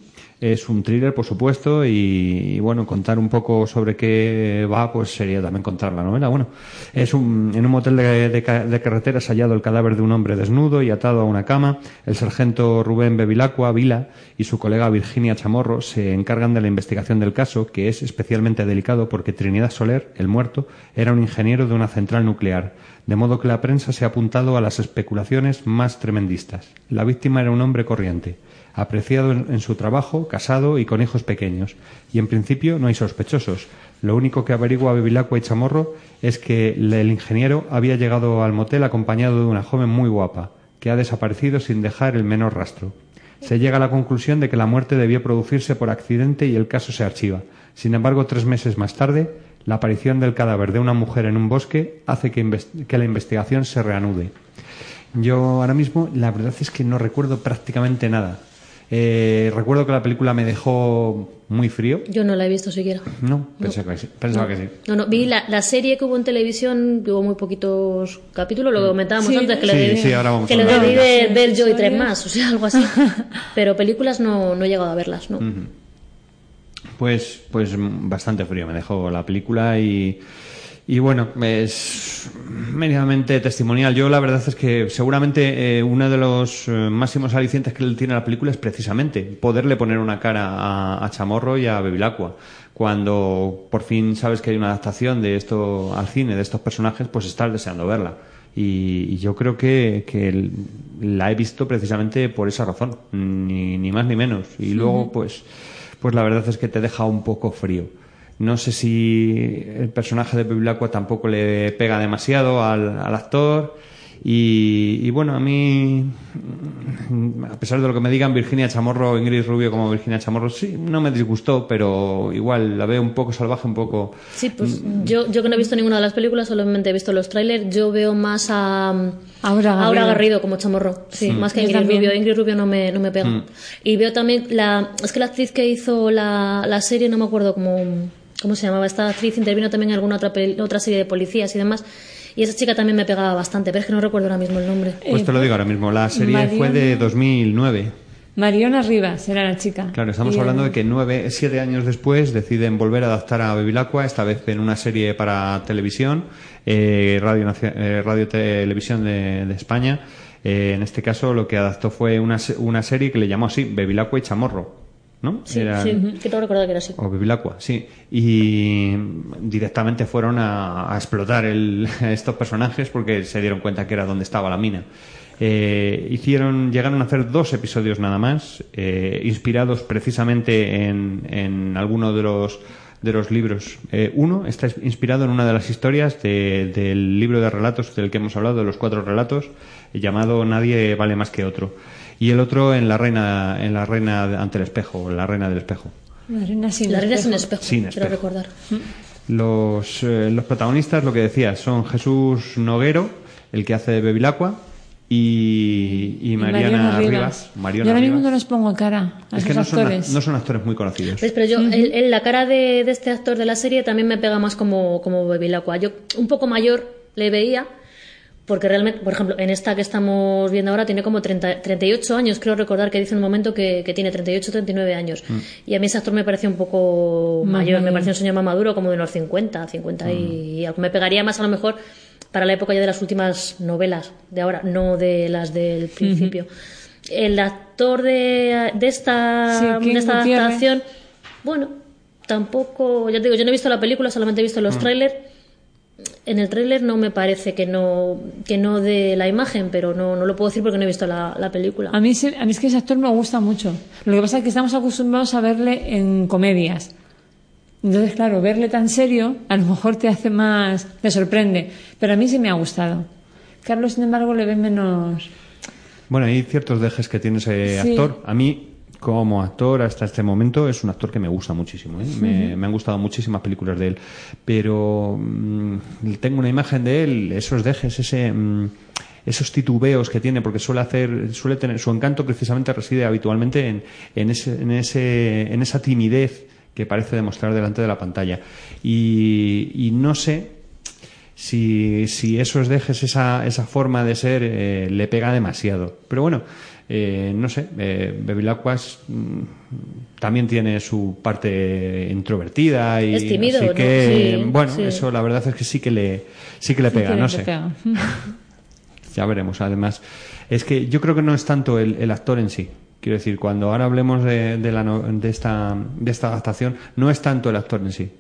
Es un thriller, por supuesto, y, bueno, contar un poco sobre qué va, pues sería también contar la novela. Bueno, es un, en un motel de, de de carretera es hallado el cadáver de un hombre desnudo y atado a una cama. El sargento Rubén Bevilacqua Vila y su colega Virginia Chamorro se encargan de la investigación del caso, que es especialmente delicado porque Trinidad Soler, el muerto, era un ingeniero de una central nuclear. De modo que la prensa se ha apuntado a las especulaciones más tremendistas. La víctima era un hombre corriente apreciado en, su trabajo, casado y con hijos pequeños. Y en principio no hay sospechosos. Lo único que averigua Bevilacqua y Chamorro es que el ingeniero había llegado al motel acompañado de una joven muy guapa, que ha desaparecido sin dejar el menor rastro. Se llega a la conclusión de que la muerte debió producirse por accidente y el caso se archiva. Sin embargo, tres meses más tarde, la aparición del cadáver de una mujer en un bosque hace que, que la investigación se reanude. Yo ahora mismo, la verdad es que no recuerdo prácticamente nada. Eh, recuerdo que la película me dejó muy frío. Yo no la he visto siquiera. No, pensaba que sí. Pensaba que sí. No, no, vi la, la serie que hubo en televisión, tuvo muy poquitos capítulos, lo que comentábamos Sí. antes, que le Sí, debí, sí, ahora vamos que a le de debí ellas. ver, yo y tres más, o sea, algo así. Pero películas no, no he llegado a verlas, ¿no? Pues, pues bastante frío me dejó la película y, y bueno, es mínimamente testimonial. Yo la verdad es que seguramente eh, uno de los eh, máximos alicientes que le tiene la película es precisamente poderle poner una cara a, a Chamorro y a Bevilacqua. Cuando por fin sabes que hay una adaptación de esto al cine, de estos personajes, pues estás deseando verla. Y, y yo creo que, que la he visto precisamente por esa razón, ni, ni más ni menos. Y luego, pues, pues la verdad es que te deja un poco frío. No sé si el personaje de Bevilacqua tampoco le pega demasiado al, al actor. Y, y bueno, a mí, mm, a pesar de lo que me digan Virginia Chamorro, Ingrid Rubio como Virginia Chamorro, sí, no me disgustó, pero igual la veo un poco salvaje, un poco... Sí, pues yo, yo que no he visto ninguna de las películas, solamente he visto los trailers, yo veo más a Aura a Aura Garrido. Garrido como chamorro, sí, Mm. más que Ingrid. Rubio. Ingrid Rubio no me, no me pega. Mm. Y veo también, la, es que la actriz que hizo la, la serie, no me acuerdo cómo, cómo se llamaba, esta actriz intervino también en alguna otra, otra serie de policías y demás. Y esa chica también me pegaba bastante, pero es que no recuerdo ahora mismo el nombre. Pues te lo digo ahora mismo, la serie fue de Mariona- 2009. Mariona Rivas era la chica. Claro, estamos Y, hablando eh, de que nueve, siete años después deciden volver a adaptar a Bevilacqua, esta vez en una serie para televisión, eh, radio, eh, radio televisión de, de España. Eh, en este caso lo que adaptó fue una, una serie que le llamó así, Bevilacqua y Chamorro, ¿no? Sí, Era- sí, que no recordar que era así. o Bevilacqua, sí. Y directamente fueron a, a explotar el- estos personajes porque se dieron cuenta que era donde estaba la mina. Eh, hicieron, llegaron a hacer dos episodios nada más, eh, inspirados precisamente en, en alguno de los de los libros. Eh, uno está inspirado en una de las historias de- del libro de relatos del que hemos hablado, de los cuatro relatos, llamado Nadie vale más que otro. Y el otro en la reina, en la reina ante el espejo, la reina del espejo. La reina sin La reina espejo. sin espejo, Sin quiero espejo. recordar. Los, eh, los protagonistas, lo que decía, son Jesús Noguero, el que hace de Bevilacqua, y, y Y Mariana, Rivas. Mariona Yo ahora mismo Rivas. no les pongo cara a Es que no son, actores. no son actores muy conocidos. ¿Ves? Pero yo, el- el- la cara de, de este actor de la serie también me pega más como, como Bevilacqua. Yo un poco mayor le veía, porque realmente, por ejemplo, en esta que estamos viendo ahora tiene como 30 38 años, creo recordar que dice en un momento que, que tiene 38 39 años. Y a mí ese actor me parecía un poco mayor, me parecía un señor más maduro, como de unos 50, 50 y algo. Me pegaría más a lo mejor para la época ya de las últimas novelas de ahora, no de las del principio. El actor de, de esta, Sí, de esta adaptación, bueno, tampoco, ya te digo, yo no he visto la película, solamente he visto los Mm. trailers. En el tráiler no me parece que no que no de la imagen, pero no, no lo puedo decir porque no he visto la, la película. A mí, se- a mí es que ese actor me gusta mucho. Lo que pasa es que estamos acostumbrados a verle en comedias. Entonces, claro, verle tan serio a lo mejor te hace más, te sorprende. Pero a mí sí me ha gustado. Carlos, sin embargo, le ve menos. Bueno, hay ciertos dejes que tiene ese Sí. actor. A mí, como actor, hasta este momento, es un actor que me gusta muchísimo. ¿eh? Me, han gustado muchísimas películas de él. Pero mm, tengo una imagen de él, esos dejes, ese. mm, esos titubeos que tiene, porque suele hacer, suele tener, su encanto precisamente reside habitualmente en, en, ese, en, ese, en esa timidez que parece demostrar delante de la pantalla. Y, y no sé si, si esos dejes, esa, esa forma de ser, eh, le pega demasiado. Pero bueno, Eh, no sé, eh, Bevilacquas mm, también tiene su parte introvertida y Es tímido, así ¿no? que, Sí, bueno, sí. eso la verdad es que sí que le, sí que le pega, Sí que no le sé. pega. Ya veremos, además. Es que yo creo que no es tanto el, el actor en sí. Quiero decir, cuando ahora hablemos de, de la no- de, esta, de esta adaptación, no es tanto el actor en sí.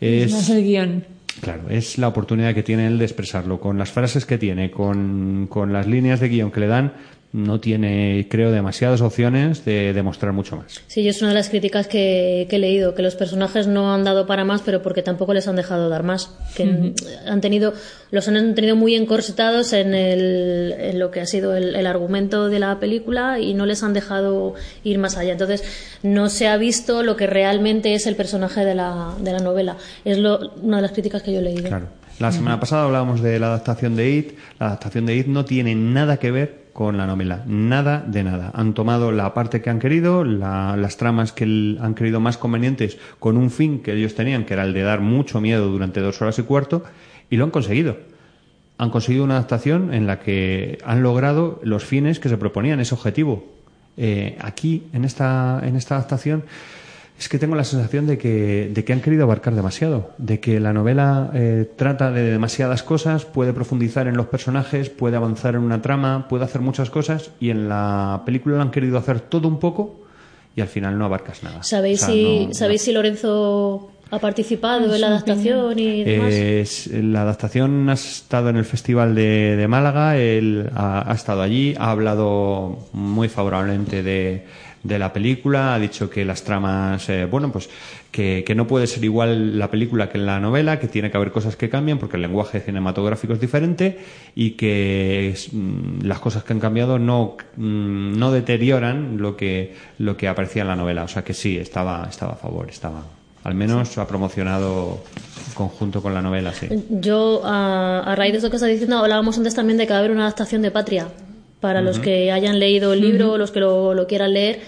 Es más Es, el guion. claro, es la oportunidad que tiene él de expresarlo. Con las frases que tiene, con, con las líneas de guion que le dan, no tiene, creo, demasiadas opciones de demostrar mucho más. Sí, es una de las críticas que, que he leído, que los personajes no han dado para más, pero porque tampoco les han dejado dar más. Que han tenido, los han tenido muy encorsetados en, el, en lo que ha sido el, el argumento de la película y no les han dejado ir más allá. Entonces, no se ha visto lo que realmente es el personaje de la, de la novela. Es lo, una de las críticas que yo he leído. Claro. La semana pasada hablábamos de la adaptación de It. La adaptación de It no tiene nada que ver con la novela. Nada de nada. Han tomado la parte que han querido, la- las tramas que han querido más convenientes con un fin que ellos tenían, que era el de dar mucho miedo durante dos horas y cuarto, y lo han conseguido. Han conseguido una adaptación en la que han logrado los fines que se proponían, ese objetivo. Eh, aquí, en esta, en esta adaptación, es que tengo la sensación de que, de que han querido abarcar demasiado, de que la novela eh, trata de demasiadas cosas, puede profundizar en los personajes, puede avanzar en una trama, puede hacer muchas cosas y en la película lo han querido hacer todo un poco y al final no abarcas nada. ¿Sabéis, O sea, si, no- ¿sabéis si Lorenzo ha participado en la adaptación y demás? Eh, es- la adaptación ha estado en el Festival de, de Málaga, él ha, ha estado allí, ha hablado muy favorablemente de, de la película, ha dicho que las tramas, eh, bueno, pues que, que no puede ser igual la película que la novela, que tiene que haber cosas que cambian porque el lenguaje cinematográfico es diferente y que es, mm, las cosas que han cambiado no, mm, no deterioran lo que, lo que aparecía en la novela. O sea que sí, estaba, estaba a favor, estaba. Al menos ha promocionado conjunto con la novela, sí. Yo, a, a raíz de eso que estás diciendo, hablábamos antes también de que va a haber una adaptación de Patria. Para los que hayan leído el libro o los que lo, lo quieran leer,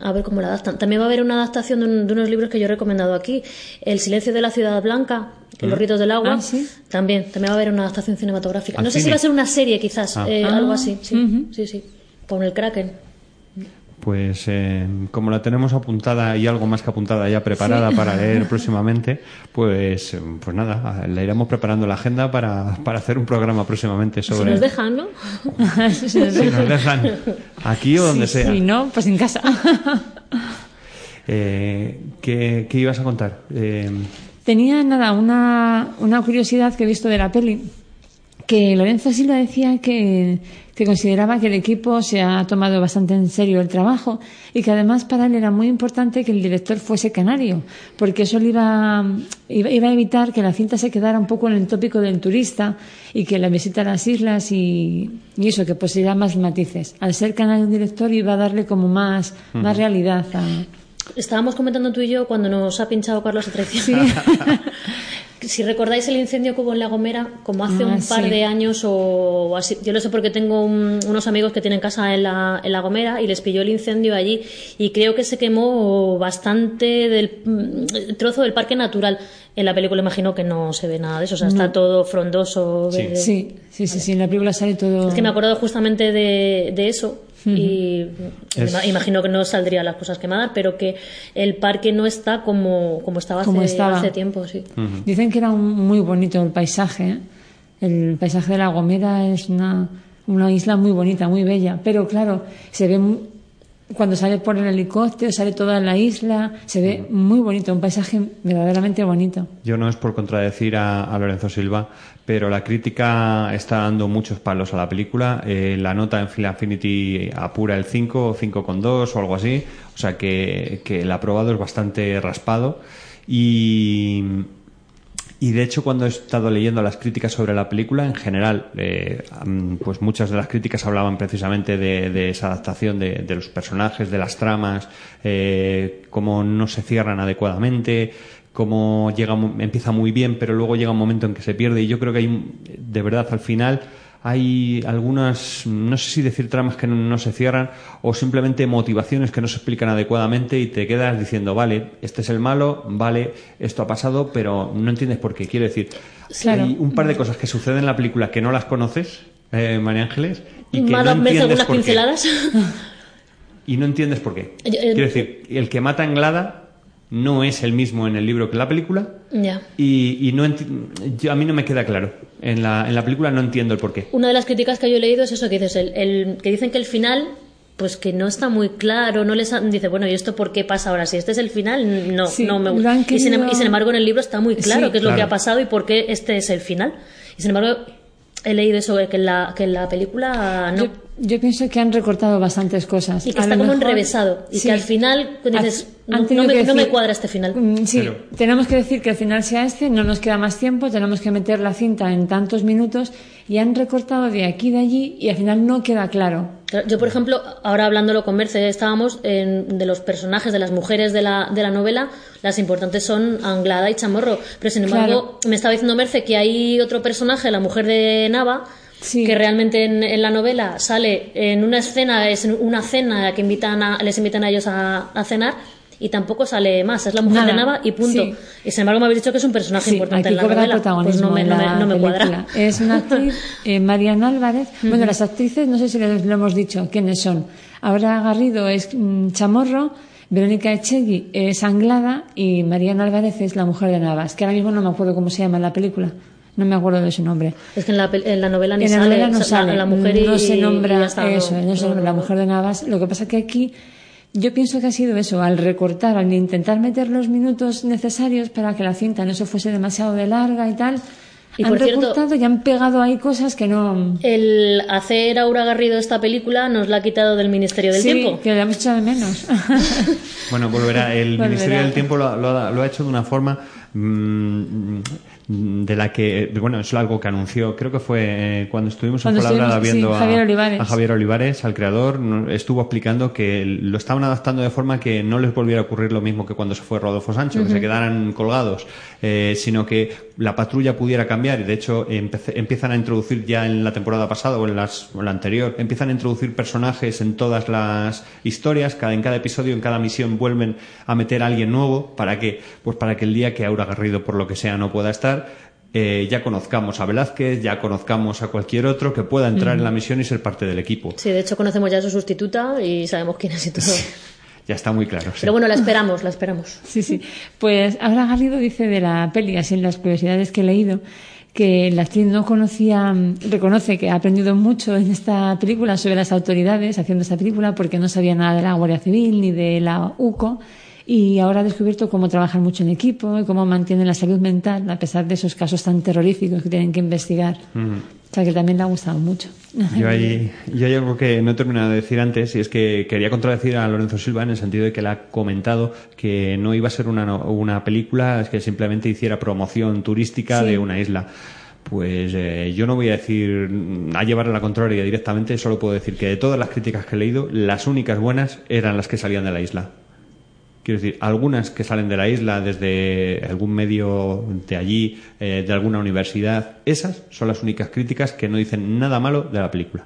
a ver cómo la adaptan. También va a haber una adaptación de, un- de unos libros que yo he recomendado aquí. El silencio de la ciudad blanca, Los Ujú. ritos del agua. Ah, ¿sí? También, también va a haber una adaptación cinematográfica. ¿Al no sé si va a ser una serie, quizás, Ah. eh, Ah. algo así. Sí, sí, sí. Con el Kraken. Pues eh, como la tenemos apuntada y algo más que apuntada ya preparada Sí. para leer próximamente, pues, eh, pues nada, la iremos preparando la agenda para, para hacer un programa próximamente Si sobre... nos dejan, ¿no? Si nos Si nos dejan aquí o donde Sí, sea. Si no, pues en casa. Eh, ¿qué, qué ibas a contar? Eh, Tenía nada, una, una curiosidad que he visto de la peli, que Lorenzo Silva decía que, que consideraba que el equipo se ha tomado bastante en serio el trabajo y que además para él era muy importante que el director fuese canario, porque eso le iba, iba, iba a evitar que la cinta se quedara un poco en el tópico del turista y que la visita a las islas y, y eso, que poseyera más matices. Al ser canario el director iba a darle como más, más realidad a, Estábamos comentando tú y yo cuando nos ha pinchado Carlos a traición. si recordáis el incendio que hubo en La Gomera, como hace Ah, un par sí. de años o así, yo lo sé porque tengo un- unos amigos que tienen casa en la, en la Gomera y les pilló el incendio allí y creo que se quemó bastante del mm, trozo del parque natural. En la película imagino que no se ve nada de eso, o sea, está todo frondoso, verde. Sí, sí, sí, sí, en la película sale todo. Es que me acuerdo justamente de, de eso y Es- imagino que no saldrían las cosas quemadas, pero que el parque no está como, como estaba Como hace, estaba. hace tiempo, sí. Dicen que era un- muy bonito el paisaje. ¿eh? El paisaje de La Gomera es una, una isla muy bonita, muy bella. Pero claro, se ve cuando sale por el helicóptero, sale toda la isla, se ve muy bonito, un paisaje verdaderamente bonito. Yo no es por contradecir a, a Lorenzo Silva, pero la crítica está dando muchos palos a la película. Eh, la nota en Film Affinity apura el 5 o 5,2 o algo así. O sea que, el aprobado es bastante raspado. Y, y de hecho, cuando he estado leyendo las críticas sobre la película, en general, eh, pues muchas de las críticas hablaban precisamente de, de esa adaptación de, de los personajes, de las tramas, eh, cómo no se cierran adecuadamente, cómo llega, empieza muy bien, pero luego llega un momento en que se pierde. Y yo creo que hay, de verdad, al final hay algunas, no sé si decir tramas que no, no se cierran o simplemente motivaciones que no se explican adecuadamente y te quedas diciendo, vale, este es el malo, vale, esto ha pasado, pero no entiendes por qué. Quiero decir, Claro. hay un par de cosas que suceden en la película que no las conoces eh, María Ángeles, y que no entiendes por qué. pinceladas. Y no entiendes por qué. Eh, Quiero decir, el que mata a Englada no es el mismo en el libro que en la película, ya. y, y no enti- yo, a mí no me queda claro. En la, en la película no entiendo el por qué. Una de las críticas que yo he leído es eso que dices, el, el- que dicen que el final, pues que no está muy claro, no les han- dice, bueno, ¿y esto por qué pasa ahora? Si este es el final, no, Sí, no me gusta. Y, sin, em- y sin embargo en el libro está muy claro Sí. qué es lo que ha pasado y por qué este es el final. Y sin embargo he leído eso, que en la, que en la película no. Yo, yo pienso que han recortado bastantes cosas. y que A está como mejor- enrevesado. Y Sí. que al final dices, no, no me, no cuadra este final. Mm, Sí, Pero- tenemos que decir que el final sea este, no nos queda más tiempo, tenemos que meter la cinta en tantos minutos y han recortado de aquí y de allí y al final no queda claro. Claro, Yo, por ejemplo, ahora hablándolo con Merce, estábamos en, de los personajes, de las mujeres de la, de la novela, las importantes son Anglada y Chamorro. Pero sin embargo, me estaba diciendo Merce que hay otro personaje, la mujer de Nava, que realmente en, en la novela sale en una escena, es una cena que invitan a- les invitan a ellos a, a cenar. Y tampoco sale más, es la mujer Nada, de Nava y punto. sí. Y sin embargo me habéis dicho que es un personaje Sí, importante en la cobra novela. Pues no me, no me- la no me cuadra. película. Es una actriz, eh, Mariana Álvarez. Bueno, las actrices, no sé si les lo hemos dicho, quiénes son. Ahora Garrido es mm, Chamorro, Verónica Echegui es Anglada y Mariana Álvarez es la mujer de Navas, que ahora mismo no me acuerdo cómo se llama en la película. No me acuerdo de su nombre. Es que en la, en la novela ni en la novela no la- sale, la, mujer y, no se y nombra ya está, eso, no, no se no, nombra la mujer de Navas. Lo que pasa que aquí yo pienso que ha sido eso, al recortar, al intentar meter los minutos necesarios para que la cinta no se fuese demasiado de larga y tal, Y han por cierto- recortado y han pegado ahí cosas que no... El hacer Aura Garrido esta película nos la ha quitado del Ministerio del sí, Tiempo. que le hemos echado de menos. Bueno, volverá. El Volverá. Ministerio del Tiempo lo, ha- lo ha, lo ha hecho de una forma mm, de la que, bueno, es algo que anunció, creo que fue eh, cuando estuvimos Cuando en Fuenlabrada viendo sí, a, Javier Olivares. a Javier Olivares, al creador, estuvo explicando que lo estaban adaptando de forma que no les volviera a ocurrir lo mismo que cuando se fue Rodolfo Sancho, que se quedaran colgados, eh, sino que la patrulla pudiera cambiar. Y de hecho empece- empiezan a introducir ya en la temporada pasada o en, las, o en la anterior, empiezan a introducir personajes en todas las historias, cada, en cada episodio, en cada misión vuelven a meter a alguien nuevo para que, pues para que el día que Aura Garrido por lo que sea no pueda estar, eh, ya conozcamos a Velázquez, ya conozcamos a cualquier otro que pueda entrar en la misión y ser parte del equipo. Sí, de hecho conocemos ya a su sustituta y sabemos quién es y todo. Ya está muy claro. sí. Pero bueno, la esperamos, la esperamos. Sí, sí. Pues ahora Garrido dice de la peli, así en las curiosidades que he leído, que la actriz no conocía, reconoce que ha aprendido mucho en esta película sobre las autoridades haciendo esta película porque no sabía nada de la Guardia Civil ni de la UCO y ahora ha descubierto cómo trabajan mucho en equipo y cómo mantienen la salud mental a pesar de esos casos tan terroríficos que tienen que investigar. Ujú. O sea que también le ha gustado mucho. Yo hay, yo hay algo que no he terminado de decir antes y es que quería contradecir a Lorenzo Silva en el sentido de que él ha comentado que no iba a ser una, una película que simplemente hiciera promoción turística Sí. de una isla. Pues eh, yo no voy a decir a llevar a la contraria directamente, solo puedo decir que de todas las críticas que he leído, las únicas buenas eran las que salían de la isla. Quiero decir, algunas que salen de la isla desde algún medio de allí, eh, de alguna universidad, esas son las únicas críticas que no dicen nada malo de la película.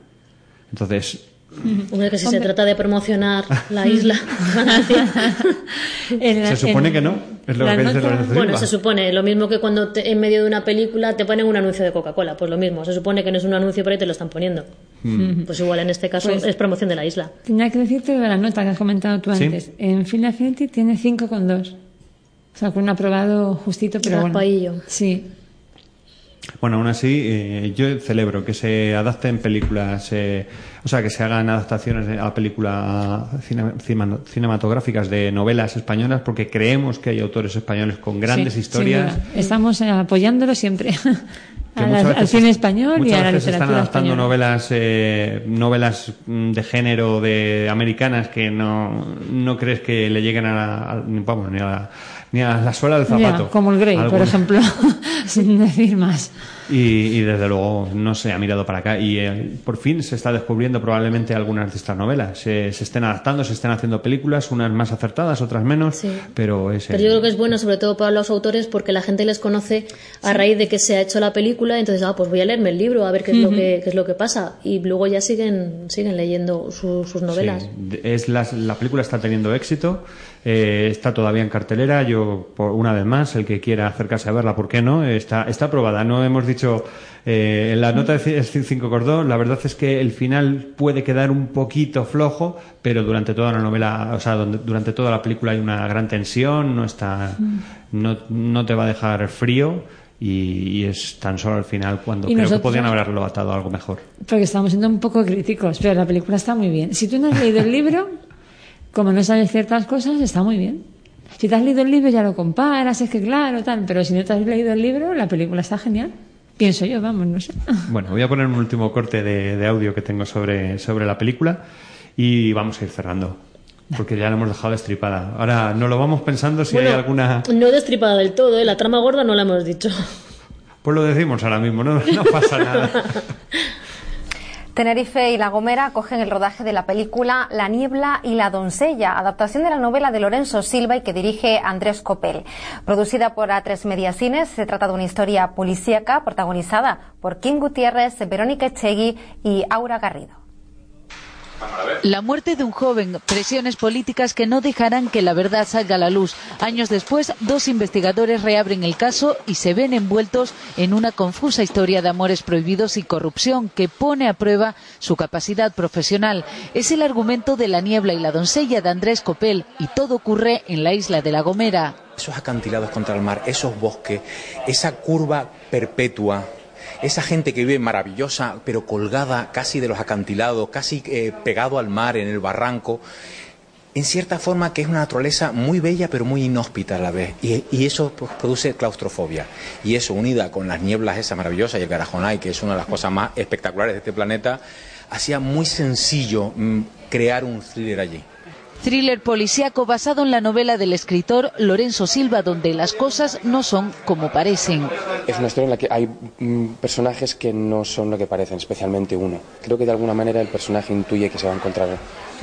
Entonces, Hombre, que si se Hombre. trata de promocionar la isla. Se supone que no, es lo la que dice Bueno, se supone, lo mismo que cuando te- en medio de una película te ponen un anuncio de Coca-Cola, pues lo mismo, se supone que no es un anuncio, pero ahí te lo están poniendo. Mm. Pues igual en este caso Pues- es promoción de la isla. Tenía que decirte de la nota que has comentado tú Sí. antes. En Film Affinity tiene 5,2. O sea, con un aprobado justito, pero bueno. Sí. Bueno, aún así, eh, yo celebro que se adapten películas, eh, o sea, que se hagan adaptaciones a películas cinematográficas de novelas españolas, porque creemos que hay autores españoles con grandes Sí, historias. Estamos apoyándolo siempre. que A muchas la- veces al cine es- español y a la veces están literatura adaptando española. novelas eh, novelas mm, de género de americanas que no, no crees que le lleguen a, la- a- vamos, ni a la, ni a la suela del Ya, zapato. como el Grey, por ejemplo, sin decir más. Y, y desde luego no se ha mirado para acá. Y eh, por fin se está descubriendo probablemente algunas de estas novelas. Se, se estén adaptando, se estén haciendo películas, unas más acertadas, otras menos. Sí. Pero es. Pero yo creo que es bueno, sobre todo para los autores, porque la gente les conoce a raíz de que se ha hecho la película, entonces, ah, pues voy a leerme el libro, a ver qué es lo que, qué es lo que pasa. Y luego ya siguen, siguen leyendo su- sus novelas. Sí, es la película está teniendo éxito, eh, está todavía en cartelera. Yo yo, por una vez más, el que quiera acercarse a verla, ¿por qué no? Está, está aprobada. No hemos dicho, eh, en la nota de 5 cordón, la verdad es que el final puede quedar un poquito flojo, pero durante toda la novela, o sea, donde- durante toda la película hay una gran tensión, no está, no, no te va a dejar frío. Y, y es tan solo al final cuando Y creo nosotros- que podrían haberlo atado a algo mejor. Porque estamos siendo un poco críticos, pero la película está muy bien. Si tú no has leído el libro, como no sabes ciertas cosas, está muy bien. Si te has leído el libro ya lo comparas, es que claro, tal, pero si no te has leído el libro, la película está genial. Pienso yo, vamos, no sé. Bueno, voy a poner un último corte de, de audio que tengo sobre, sobre la película y vamos a ir cerrando. Porque ya la hemos dejado destripada. Ahora no lo vamos pensando si Bueno, hay alguna. No destripada del todo, ¿eh? la trama gorda no la hemos dicho. Pues lo decimos ahora mismo, no, no pasa nada. Tenerife y La Gomera acogen el rodaje de la película La Niebla y la Doncella, adaptación de la novela de Lorenzo Silva y que dirige Andrés Copel. Producida por A3 Media Cines, se trata de una historia policíaca protagonizada por Kim Gutiérrez, Verónica Echegui y Aura Garrido. La muerte de un joven, presiones políticas que no dejarán que la verdad salga a la luz. Años después, dos investigadores reabren el caso y se ven envueltos en una confusa historia de amores prohibidos y corrupción que pone a prueba su capacidad profesional. Es el argumento de La niebla y la doncella de Andrés Copel y todo ocurre en la isla de La Gomera. Esos acantilados contra el mar, esos bosques, esa curva perpetua, esa gente que vive maravillosa, pero colgada casi de los acantilados, casi eh, pegado al mar, en el barranco, en cierta forma que es una naturaleza muy bella pero muy inhóspita a la vez. Y, eso pues, produce claustrofobia. Y eso, unida con las nieblas esas maravillosas y el Garajonay, que es una de las cosas más espectaculares de este planeta, hacía muy sencillo mm, crear un thriller allí. Thriller policíaco basado en la novela del escritor Lorenzo Silva, donde las cosas no son como parecen. Es una historia en la que hay mm, personajes que no son lo que parecen, especialmente uno. Creo que de alguna manera el personaje intuye que se va a encontrar.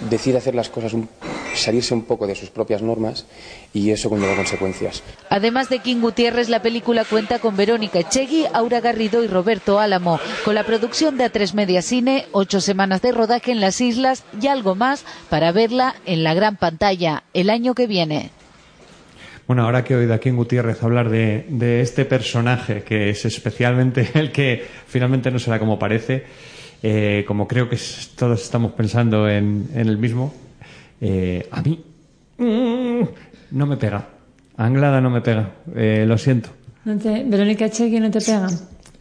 Decide hacer las cosas, un- salirse un poco de sus propias normas y eso conlleva consecuencias. Además de King Gutiérrez, la película cuenta con Verónica Echegui, Aura Garrido y Roberto Álamo, con la producción de A3 Media Cine, ocho semanas de rodaje en las islas y algo más para verla en la gran pantalla el año que viene. Bueno, ahora que he oído aquí en Gutiérrez hablar de, de este personaje, que es especialmente el que finalmente no será como parece, eh, como creo que es- todos estamos pensando en, en el mismo, eh, a mí mm, no me pega. Anglada no me pega, eh, lo siento. No te- Verónica Chegui no te pega.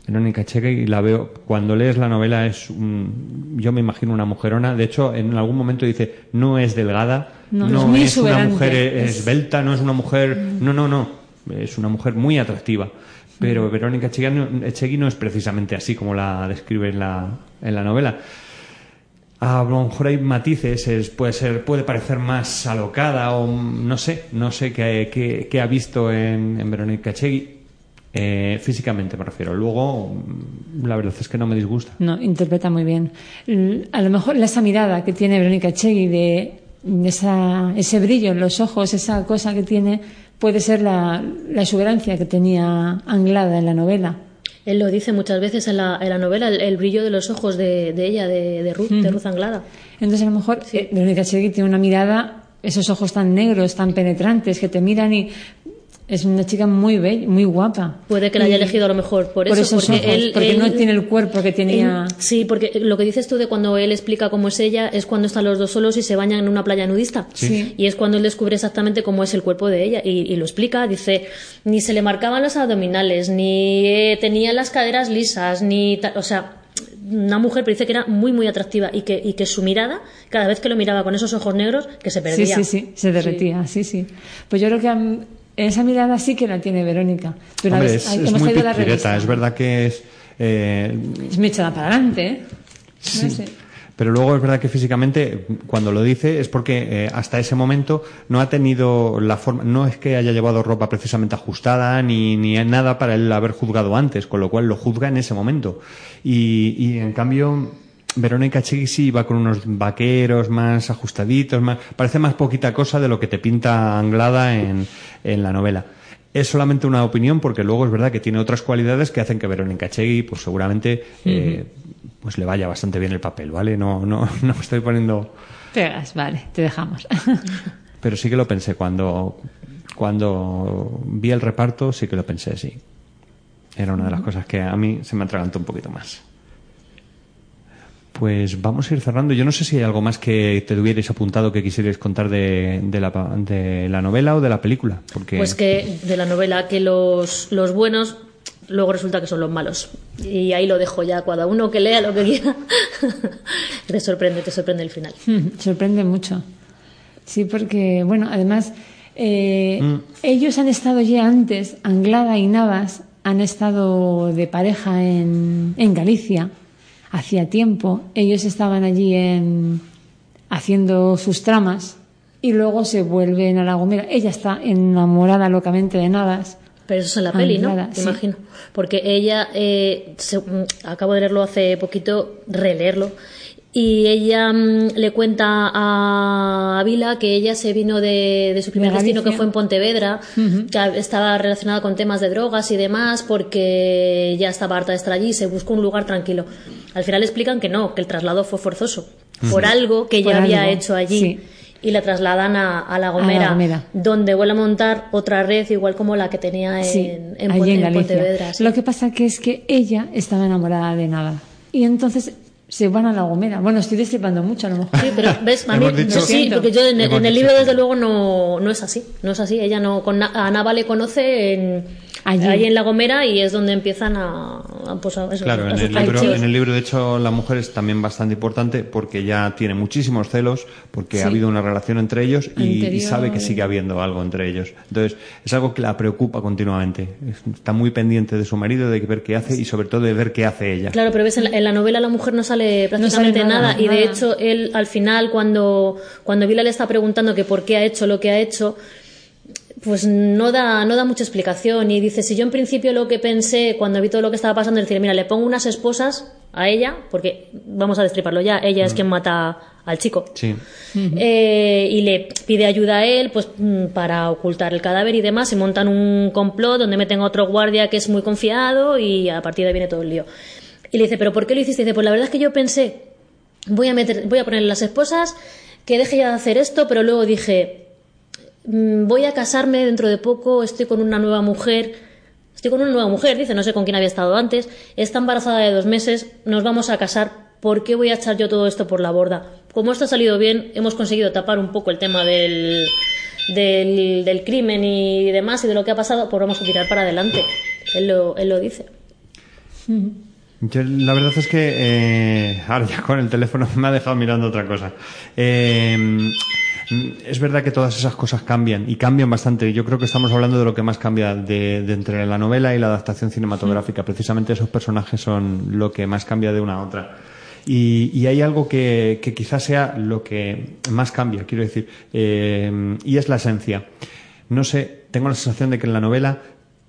Verónica Cheque y la veo cuando lees la novela es un- yo me imagino una mujerona de hecho en algún momento dice no es delgada No, no, es muy una mujer es- esbelta no es una mujer no no no es una mujer muy atractiva pero Verónica Echegui no, Echegui no es precisamente así como la describe en la, en la novela a lo mejor hay matices, es- puede ser, puede parecer más alocada o no sé, no sé qué, qué- ha visto en, Verónica Chegui. Eh, físicamente me refiero. Luego, la verdad es que no me disgusta. No, interpreta muy bien. A lo mejor esa mirada que tiene Verónica Chegui de, ese brillo en los ojos, esa cosa que tiene, puede ser la, la exuberancia que tenía Anglada en la novela. Él lo dice muchas veces en la, en la novela, el, el brillo de los ojos de, de ella, de, de Ruth, de. Ruth Anglada. Entonces, a lo mejor eh, Verónica Chegui tiene una mirada, esos ojos tan negros, tan penetrantes, que te miran y es una chica muy bella, muy guapa. Puede que la haya Y- elegido a lo mejor por, por eso, esos porque ojos, él, porque él- no tiene el cuerpo que tenía. él- sí, porque lo que dices tú de cuando él explica cómo es ella es cuando están los dos solos y se bañan en una playa nudista. Sí. Y es cuando él descubre exactamente cómo es el cuerpo de ella y, y lo explica. Dice, ni se le marcaban los abdominales, ni eh, tenía las caderas lisas, ni... O sea, una mujer, pero dice que era muy, muy atractiva y que, y que su mirada, cada vez que lo miraba con esos ojos negros, que se Sí, perdía. sí, sí, se derretía, sí, sí. Pues yo creo que esa mirada sí que la tiene Verónica. Hombre, ves- es, es hemos muy la revista. Es verdad que es... eh, Es muy echada para adelante, ¿eh? Sí. No sé. Pero luego es verdad que físicamente, cuando lo dice, es porque eh, hasta ese momento no ha tenido la forma, no es que haya llevado ropa precisamente ajustada ni, ni nada para él haber juzgado antes, con lo cual lo juzga en ese momento. Y, y en cambio, Verónica Chigui sí va con unos vaqueros más ajustaditos, más, parece más poquita cosa de lo que te pinta Anglada en, en la novela. Es solamente una opinión porque luego es verdad que tiene otras cualidades que hacen que Verónica Chegui, pues seguramente, eh, pues le vaya bastante bien el papel, ¿vale? No, no, no me estoy poniendo, Pegas, vale, te dejamos. pero sí que lo pensé cuando, cuando vi el reparto sí que lo pensé, sí. Era una de las cosas que a mí se me atragantó un poquito más. Pues vamos a ir cerrando. Yo no sé si hay algo más que te hubierais apuntado que quisierais contar de, de la, pa- de la novela o de la película. Porque Pues que de la novela que los, los buenos luego resulta que son los malos. Y ahí lo dejo ya, cada uno que lea lo que quiera. te sorprende, te sorprende el final. Sorprende mucho. Sí, porque, bueno, además, eh, Mm. ellos han estado ya antes, Anglada y Navas, han estado de pareja en, en Galicia hacía tiempo. Ellos estaban allí en, haciendo sus tramas y luego se vuelven a La Gomera. Ella está enamorada locamente de Navas. Pero eso es en la peli, ¿no? Sí. imagino. Porque ella, eh, se- mm, acabo de leerlo hace poquito, releerlo, y ella mm, le cuenta a Vila que ella se vino de, de su primer De destino, que fue en Pontevedra, que estaba relacionada con temas de drogas y demás, porque ya estaba harta de estar allí y se buscó un lugar tranquilo. Al final explican que no, que el traslado fue forzoso, por algo que ella había algo, hecho allí. sí. Y la trasladan a, a La A La Gomera, donde vuelve a montar otra red igual como la que tenía en, Sí, en, en en. Pontevedra. sí. Lo que pasa que es que ella estaba enamorada de nada. Y entonces se van a La Gomera. Bueno, estoy destripando mucho a lo mejor. Sí, pero ves, a mí, dicho- sí, porque yo en, el libro desde luego no, no es así, no es así. Ella no, con Na- a Nava le conoce en, Allí. ahí en La Gomera y es donde empiezan a, a, pues, a- eso, Claro, a en el, libro, en el libro, de hecho, la mujer es también bastante importante porque ya tiene muchísimos celos, porque Sí. ha habido una relación entre ellos y, y sabe que sigue habiendo algo entre ellos. Entonces, es algo que la preocupa continuamente. Es- Está muy pendiente de su marido, de ver qué hace y sobre todo de ver qué hace ella. Claro, pero ves, en la, en la novela la mujer no sale prácticamente sale nada, nada, y de nada. hecho él al final cuando, cuando Vila le está preguntando que por qué ha hecho lo que ha hecho, pues no da, no da mucha explicación y dice, si yo en principio lo que pensé cuando vi todo lo que estaba pasando, es decir, mira, le pongo unas esposas a ella, porque vamos a destriparlo ya, ella es quien mata al chico. Sí. Eh, y le pide ayuda a él pues mm, para ocultar el cadáver y demás. Se montan un complot donde meten a otro guardia que es muy confiado y a partir de ahí viene todo el lío. Y le dice, ¿pero por qué lo hiciste? Y dice, pues la verdad es que yo pensé, voy a, meter, voy a ponerle las esposas, que deje ya de hacer esto, pero luego dije, mm, voy a casarme dentro de poco, estoy con una nueva mujer. Estoy con una nueva mujer, dice, no sé con quién había estado antes, está embarazada de dos meses, nos vamos a casar, ¿por qué voy a echar yo todo esto por la borda? Como esto ha salido bien, hemos conseguido tapar un poco el tema del, del, del crimen y demás y de lo que ha pasado, pues vamos a tirar para adelante. Él lo, él lo dice. La verdad es que eh, ahora ya con el teléfono me ha dejado mirando otra cosa. Eh, mm, es verdad que todas esas cosas cambian y cambian bastante. Yo creo que estamos hablando de lo que más cambia de, de entre la novela y la adaptación cinematográfica. Precisamente esos personajes son lo que más cambia de una a otra. Y, y hay algo que, que quizás sea lo que más cambia, quiero decir, eh, y es la esencia. No sé, tengo la sensación de que en la novela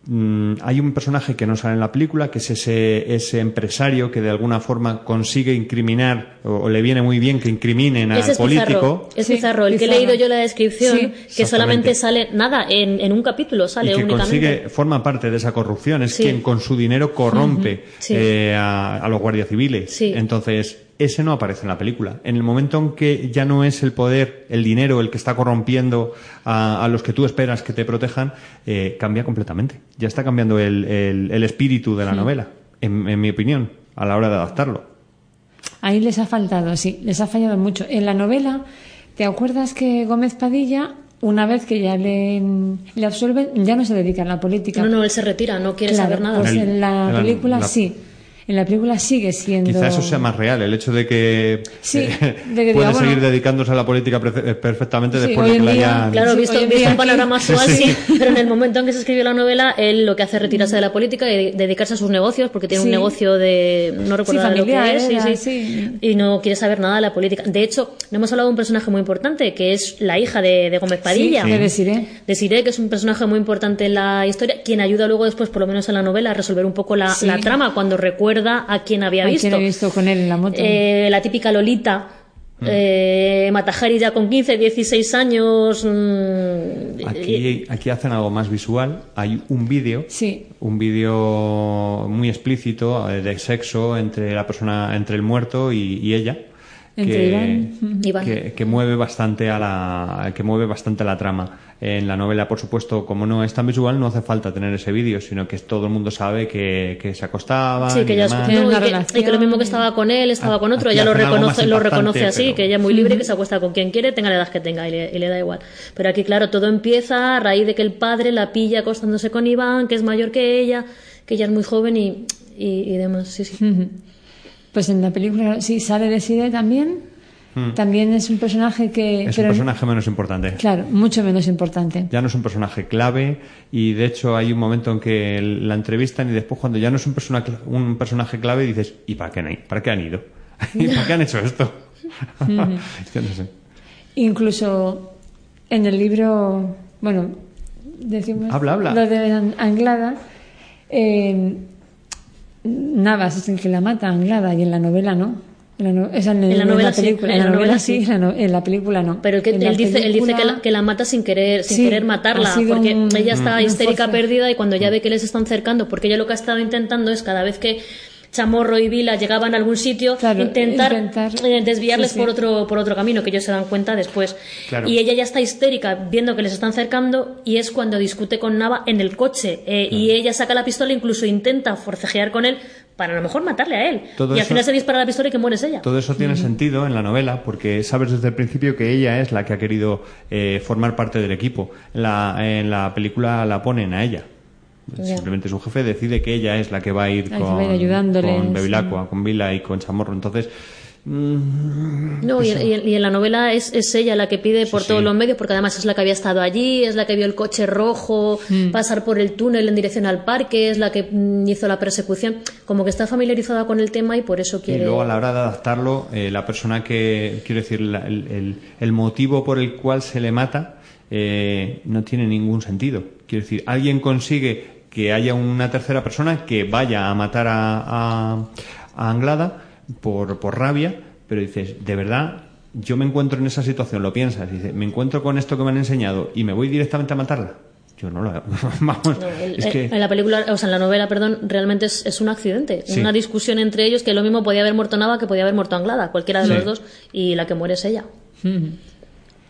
mm, hay un personaje que no sale en la película, que es ese, ese empresario que de alguna forma consigue incriminar, o, o le viene muy bien que incriminen al Ese es político. Pizarro, es Sí, Pizarro, el que he leído yo la descripción, Sí. que solamente sale, nada, en, en un capítulo sale y que únicamente. consigue, forma parte de esa corrupción, es Sí. quien con su dinero corrompe Sí. eh, a, a los guardias civiles. Sí. Entonces, ese no aparece en la película. En el momento en que ya no es el poder, el dinero, el que está corrompiendo a, a los que tú esperas que te protejan, eh, cambia completamente. Ya está cambiando el, el- el espíritu de la novela, en, en mi opinión, a la hora de adaptarlo. Ahí les ha faltado, sí, les ha fallado mucho. En la novela, ¿te acuerdas que Gómez Padilla, una vez que ya le, le absuelven, ya no se dedica a la política? No, no, él se retira, no quiere Claro, saber nada. Pues en la en la- película la- sí. En la película sigue siendo. Quizá eso sea más real, el hecho de que, Sí, eh, de que puede diga, seguir bueno, dedicándose a la política pre- perfectamente Sí, después de que la hayan... Claro, Sí, visto, en visto en panorama actual, Sí, sí. sí. Pero en el momento en que se escribió la novela, él lo que hace es retirarse de la política y dedicarse a sus negocios, porque tiene un Sí. negocio de. No recuerdo Sí, ahora lo que familiar, es. sí, era, sí. sí. Y no quiere saber nada de la política. De hecho, no hemos hablado de un personaje muy importante, que es la hija de, de Gómez Padilla. Sí, de Desiree. Desiree, que es un personaje muy importante en la historia, quien ayuda luego después, por lo menos en la novela, a resolver un poco la, Sí. la trama cuando recuerda a quien había ¿A visto. quién he visto con él en la moto? Eh, la típica Lolita. Eh, Matajari ya con 15, 16 años. mm, Aquí, aquí hacen algo más visual. Hay un vídeo, Sí. un vídeo muy explícito eh, de sexo entre la persona, entre el muerto y, y ella. Entre Iván. Iván. que, que mueve bastante a la que mueve bastante la trama en la novela por supuesto como no es tan visual no hace falta tener ese vídeo sino que todo el mundo sabe que, que se acostaban Sí, que y ella no, y, que, y que lo mismo que estaba con él, estaba con otro, ella lo reconoce, lo reconoce así, pero- que ella es muy libre, que se acuesta con quien quiere, tenga la edad que tenga y le, y le da igual. Pero aquí, claro, todo empieza a raíz de que el padre la pilla acostándose con Iván, que es mayor que ella, que ella es muy joven y, y, y demás, sí, sí. Pues en la película sí sale de Side también. Mm. También es un personaje que. es un personaje menos importante Claro, mucho menos importante. ya no es un personaje clave y de hecho hay un momento en que la entrevistan y después cuando ya no es un, persona, un personaje clave dices ¿y para qué, ido? ¿para qué han ido? ¿y para qué han hecho esto? Yo no sé. Incluso en el libro, bueno, decimos Habla, habla. lo de An- Anglada, eh, Navas es el que la mata, Anglada, y en la novela no. En la, no- esa en, En la novela sí, película, en la novela sí, en la, película no. Pero que él dice, él dice que, la, que la mata sin querer, sin Sí, querer matarla, porque un- ella está histérica perdida y cuando ya ve que les están cercando, porque ella lo que ha estado intentando es cada vez que Chamorro y Vila llegaban a algún sitio, intentar, intentar- eh, desviarles sí, sí. por otro por otro camino, que ellos se dan cuenta después. Claro. Y ella ya está histérica viendo que les están cercando y es cuando discute con Nava en el coche eh, y ella saca la pistola, incluso intenta forcejear con él para a lo mejor matarle a él. Todo y al eso- final se dispara la pistola y que mueres ella. Todo eso tiene sentido en la novela porque sabes desde el principio que ella es la que ha querido eh, formar parte del equipo. La, en la película la ponen a ella. Ya. Simplemente su jefe decide que ella es la que va a ir con, va a ir ayudándoles, con Bevilacqua, con Vila y con Chamorro. Entonces, mm, No, y, eso. y- y en la novela es, es ella la que pide por Sí, todos sí. los medios, porque además es la que había estado allí, es la que vio el coche rojo Mm. pasar por el túnel en dirección al parque, es la que mm, hizo la persecución. Como que está familiarizada con el tema y por eso Y quiere. luego a la hora de adaptarlo, eh, la persona que, quiero decir, la- el, el- el motivo por el cual se le mata eh, no tiene ningún sentido. Quiero decir, alguien consigue que haya una tercera persona que vaya a matar a, a- a Anglada por, por rabia, pero dices, de verdad, yo me encuentro en esa situación, lo piensas, dices, me encuentro con esto que me han enseñado y me voy directamente a matarla. Yo no lo Vamos, El- es el- que... En la película, o sea, en la novela, perdón, realmente es, es un accidente, Sí. una discusión entre ellos que lo mismo podía haber muerto Nava que podía haber muerto Anglada, cualquiera de Sí. los dos, y la que muere es ella.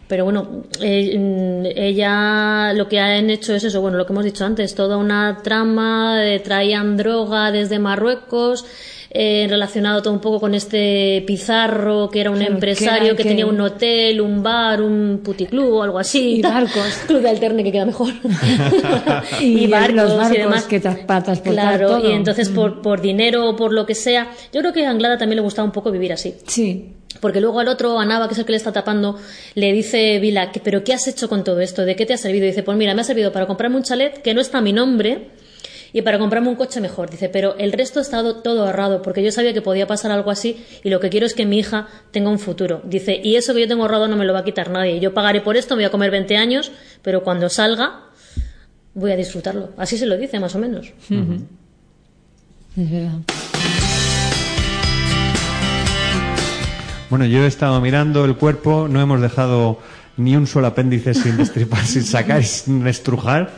Pero bueno, eh, mm, ella lo que han hecho es eso, bueno, lo que hemos dicho antes, toda una trama, eh, traían droga desde Marruecos, eh, relacionado todo un poco con este Pizarro, que era un Claro, empresario que era que, que- tenía un hotel, un bar, un puticlub o algo así. Y barcos. Club de alterne que queda mejor. y, y barcos los y barcos demás. que para transportar Claro, todo. y entonces por, por dinero o por lo que sea, yo creo que a Anglada también le gustaba un poco vivir así. Sí. Porque luego al otro, a Nava, que es el que le está tapando, le dice Vila, "¿Qué- ¿pero qué has hecho con todo esto? ¿De qué te ha servido? Y dice, pues mira, me ha servido para comprarme un chalet que no está a mi nombre y para comprarme un coche mejor. Dice, pero el resto ha estado todo ahorrado porque yo sabía que podía pasar algo así y lo que quiero es que mi hija tenga un futuro. Dice, y eso que yo tengo ahorrado no me lo va a quitar nadie. Yo pagaré por esto, me voy a comer 20 años, pero cuando salga voy a disfrutarlo. Así se lo dice, más o menos. Es verdad. Bueno, yo he estado mirando el cuerpo, no hemos dejado ni un solo apéndice sin destripar, sin sacar sin estrujar.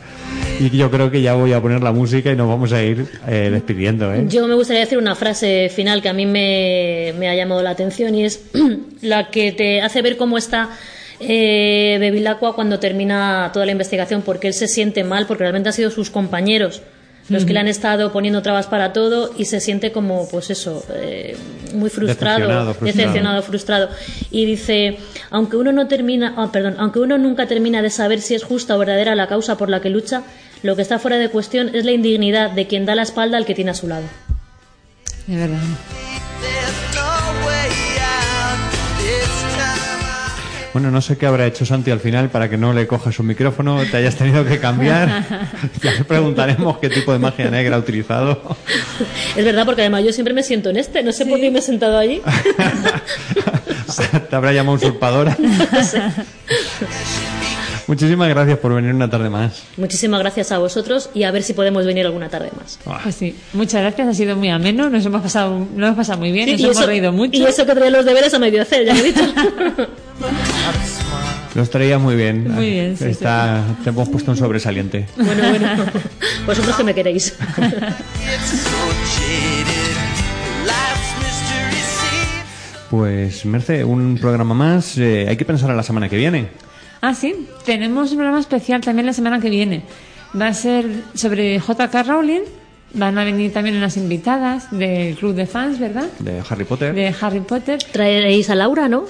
Y yo creo que ya voy a poner la música y nos vamos a ir eh, despidiendo, ¿eh? Yo me gustaría decir una frase final que a mí me, me ha llamado la atención y es la que te hace ver cómo está eh, Bevilacqua cuando termina toda la investigación, porque él se siente mal, porque realmente han sido sus compañeros los que le han estado poniendo trabas para todo y se siente como, pues eso, eh, muy frustrado, Decepcionado, frustrado. decepcionado, frustrado. Y dice, aunque uno no termina, ah, perdón, aunque uno nunca termina de saber si es justa o verdadera la causa por la que lucha, lo que está fuera de cuestión es la indignidad de quien da la espalda al que tiene a su lado. Es verdad. Bueno, no sé qué habrá hecho Santi al final para que no le cojas un micrófono, te hayas tenido que cambiar. ya le preguntaremos qué tipo de magia negra ha utilizado. Es verdad, porque además yo siempre me siento en este, no sé por qué me he sentado allí. te habrá llamado usurpadora. No sé. Muchísimas gracias por venir una tarde más. Muchísimas gracias a vosotros y a ver si podemos venir alguna tarde más. Pues sí, muchas gracias, ha sido muy ameno, nos hemos pasado, nos hemos pasado muy bien, Sí, nos y hemos eso- reído mucho. Y eso que traía los deberes a medio hacer, ya lo he dicho. Los traía muy bien. Muy bien, sí, Está, Te hemos puesto un sobresaliente. bueno, bueno, vosotros que me queréis. Pues, Merce, un programa más. eh, hay que pensar a la semana que viene. Ah, sí, tenemos un programa especial también la semana que viene. Va a ser sobre J.K. Rowling. Van a venir también unas invitadas del club de fans, ¿verdad? De Harry Potter. De Harry Potter. Traeréis a Laura, ¿no?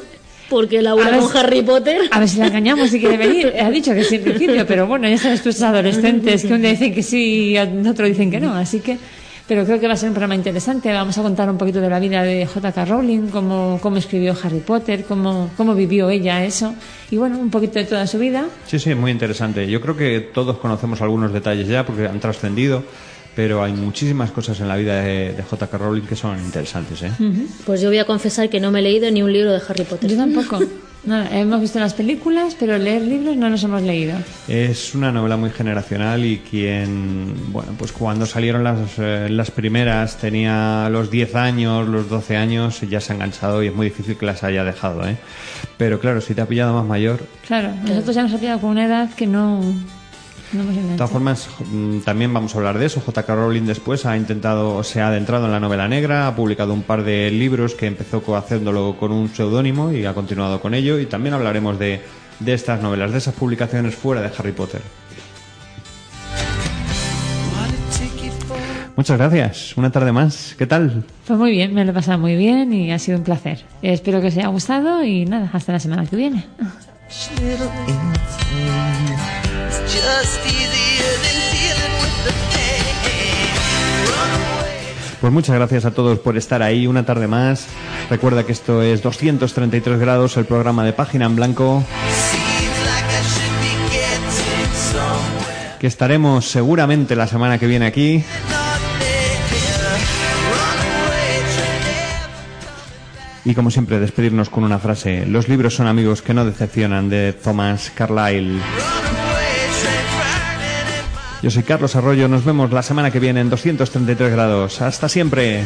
Porque A Laura ver con si- Harry Potter. A ver si la engañamos si quiere venir. Ha dicho que sí en principio, pero bueno, ya sabes tú, adolescentes que un día dicen que sí y otro dicen que no. Así que, pero creo que va a ser un programa interesante. Vamos a contar un poquito de la vida de J.K. Rowling, cómo, cómo escribió Harry Potter, cómo, cómo vivió ella eso. Y bueno, un poquito de toda su vida. Sí, sí, muy interesante. Yo creo que todos conocemos algunos detalles ya porque han trascendido, pero hay muchísimas cosas en la vida de, de J.K. Rowling que son interesantes. ¿eh? Pues yo voy a confesar que no me he leído ni un libro de Harry Potter. Yo tampoco. Nada, hemos visto las películas, pero leer libros no nos hemos leído. Es una novela muy generacional y quien, bueno, pues cuando salieron las, eh, las primeras tenía los 10 años, los 12 años, ya se ha enganchado y es muy difícil que las haya dejado, ¿eh? Pero claro, si te ha pillado más mayor, Claro, nosotros ya nos ha pillado con una edad que no, no De todas formas, mm, también vamos a hablar de eso. J.K. Rowling después ha intentado, se ha adentrado en la novela negra, ha publicado un par de libros que empezó haciéndolo con un seudónimo y ha continuado con ello. Y también hablaremos de, de estas novelas, de esas publicaciones fuera de Harry Potter. Muchas gracias. Una tarde más. ¿Qué tal? Pues muy bien, me lo he pasado muy bien y ha sido un placer. Espero que os haya gustado y nada, hasta la semana que viene. Pues muchas gracias a todos por estar ahí una tarde más. Recuerda que esto es 233 grados, el programa de Página en Blanco. Que estaremos seguramente la semana que viene aquí. Y como siempre, despedirnos con una frase. Los libros son amigos que no decepcionan de Thomas Carlyle. Yo soy Carlos Arroyo, nos vemos la semana que viene en 233 grados. Hasta siempre.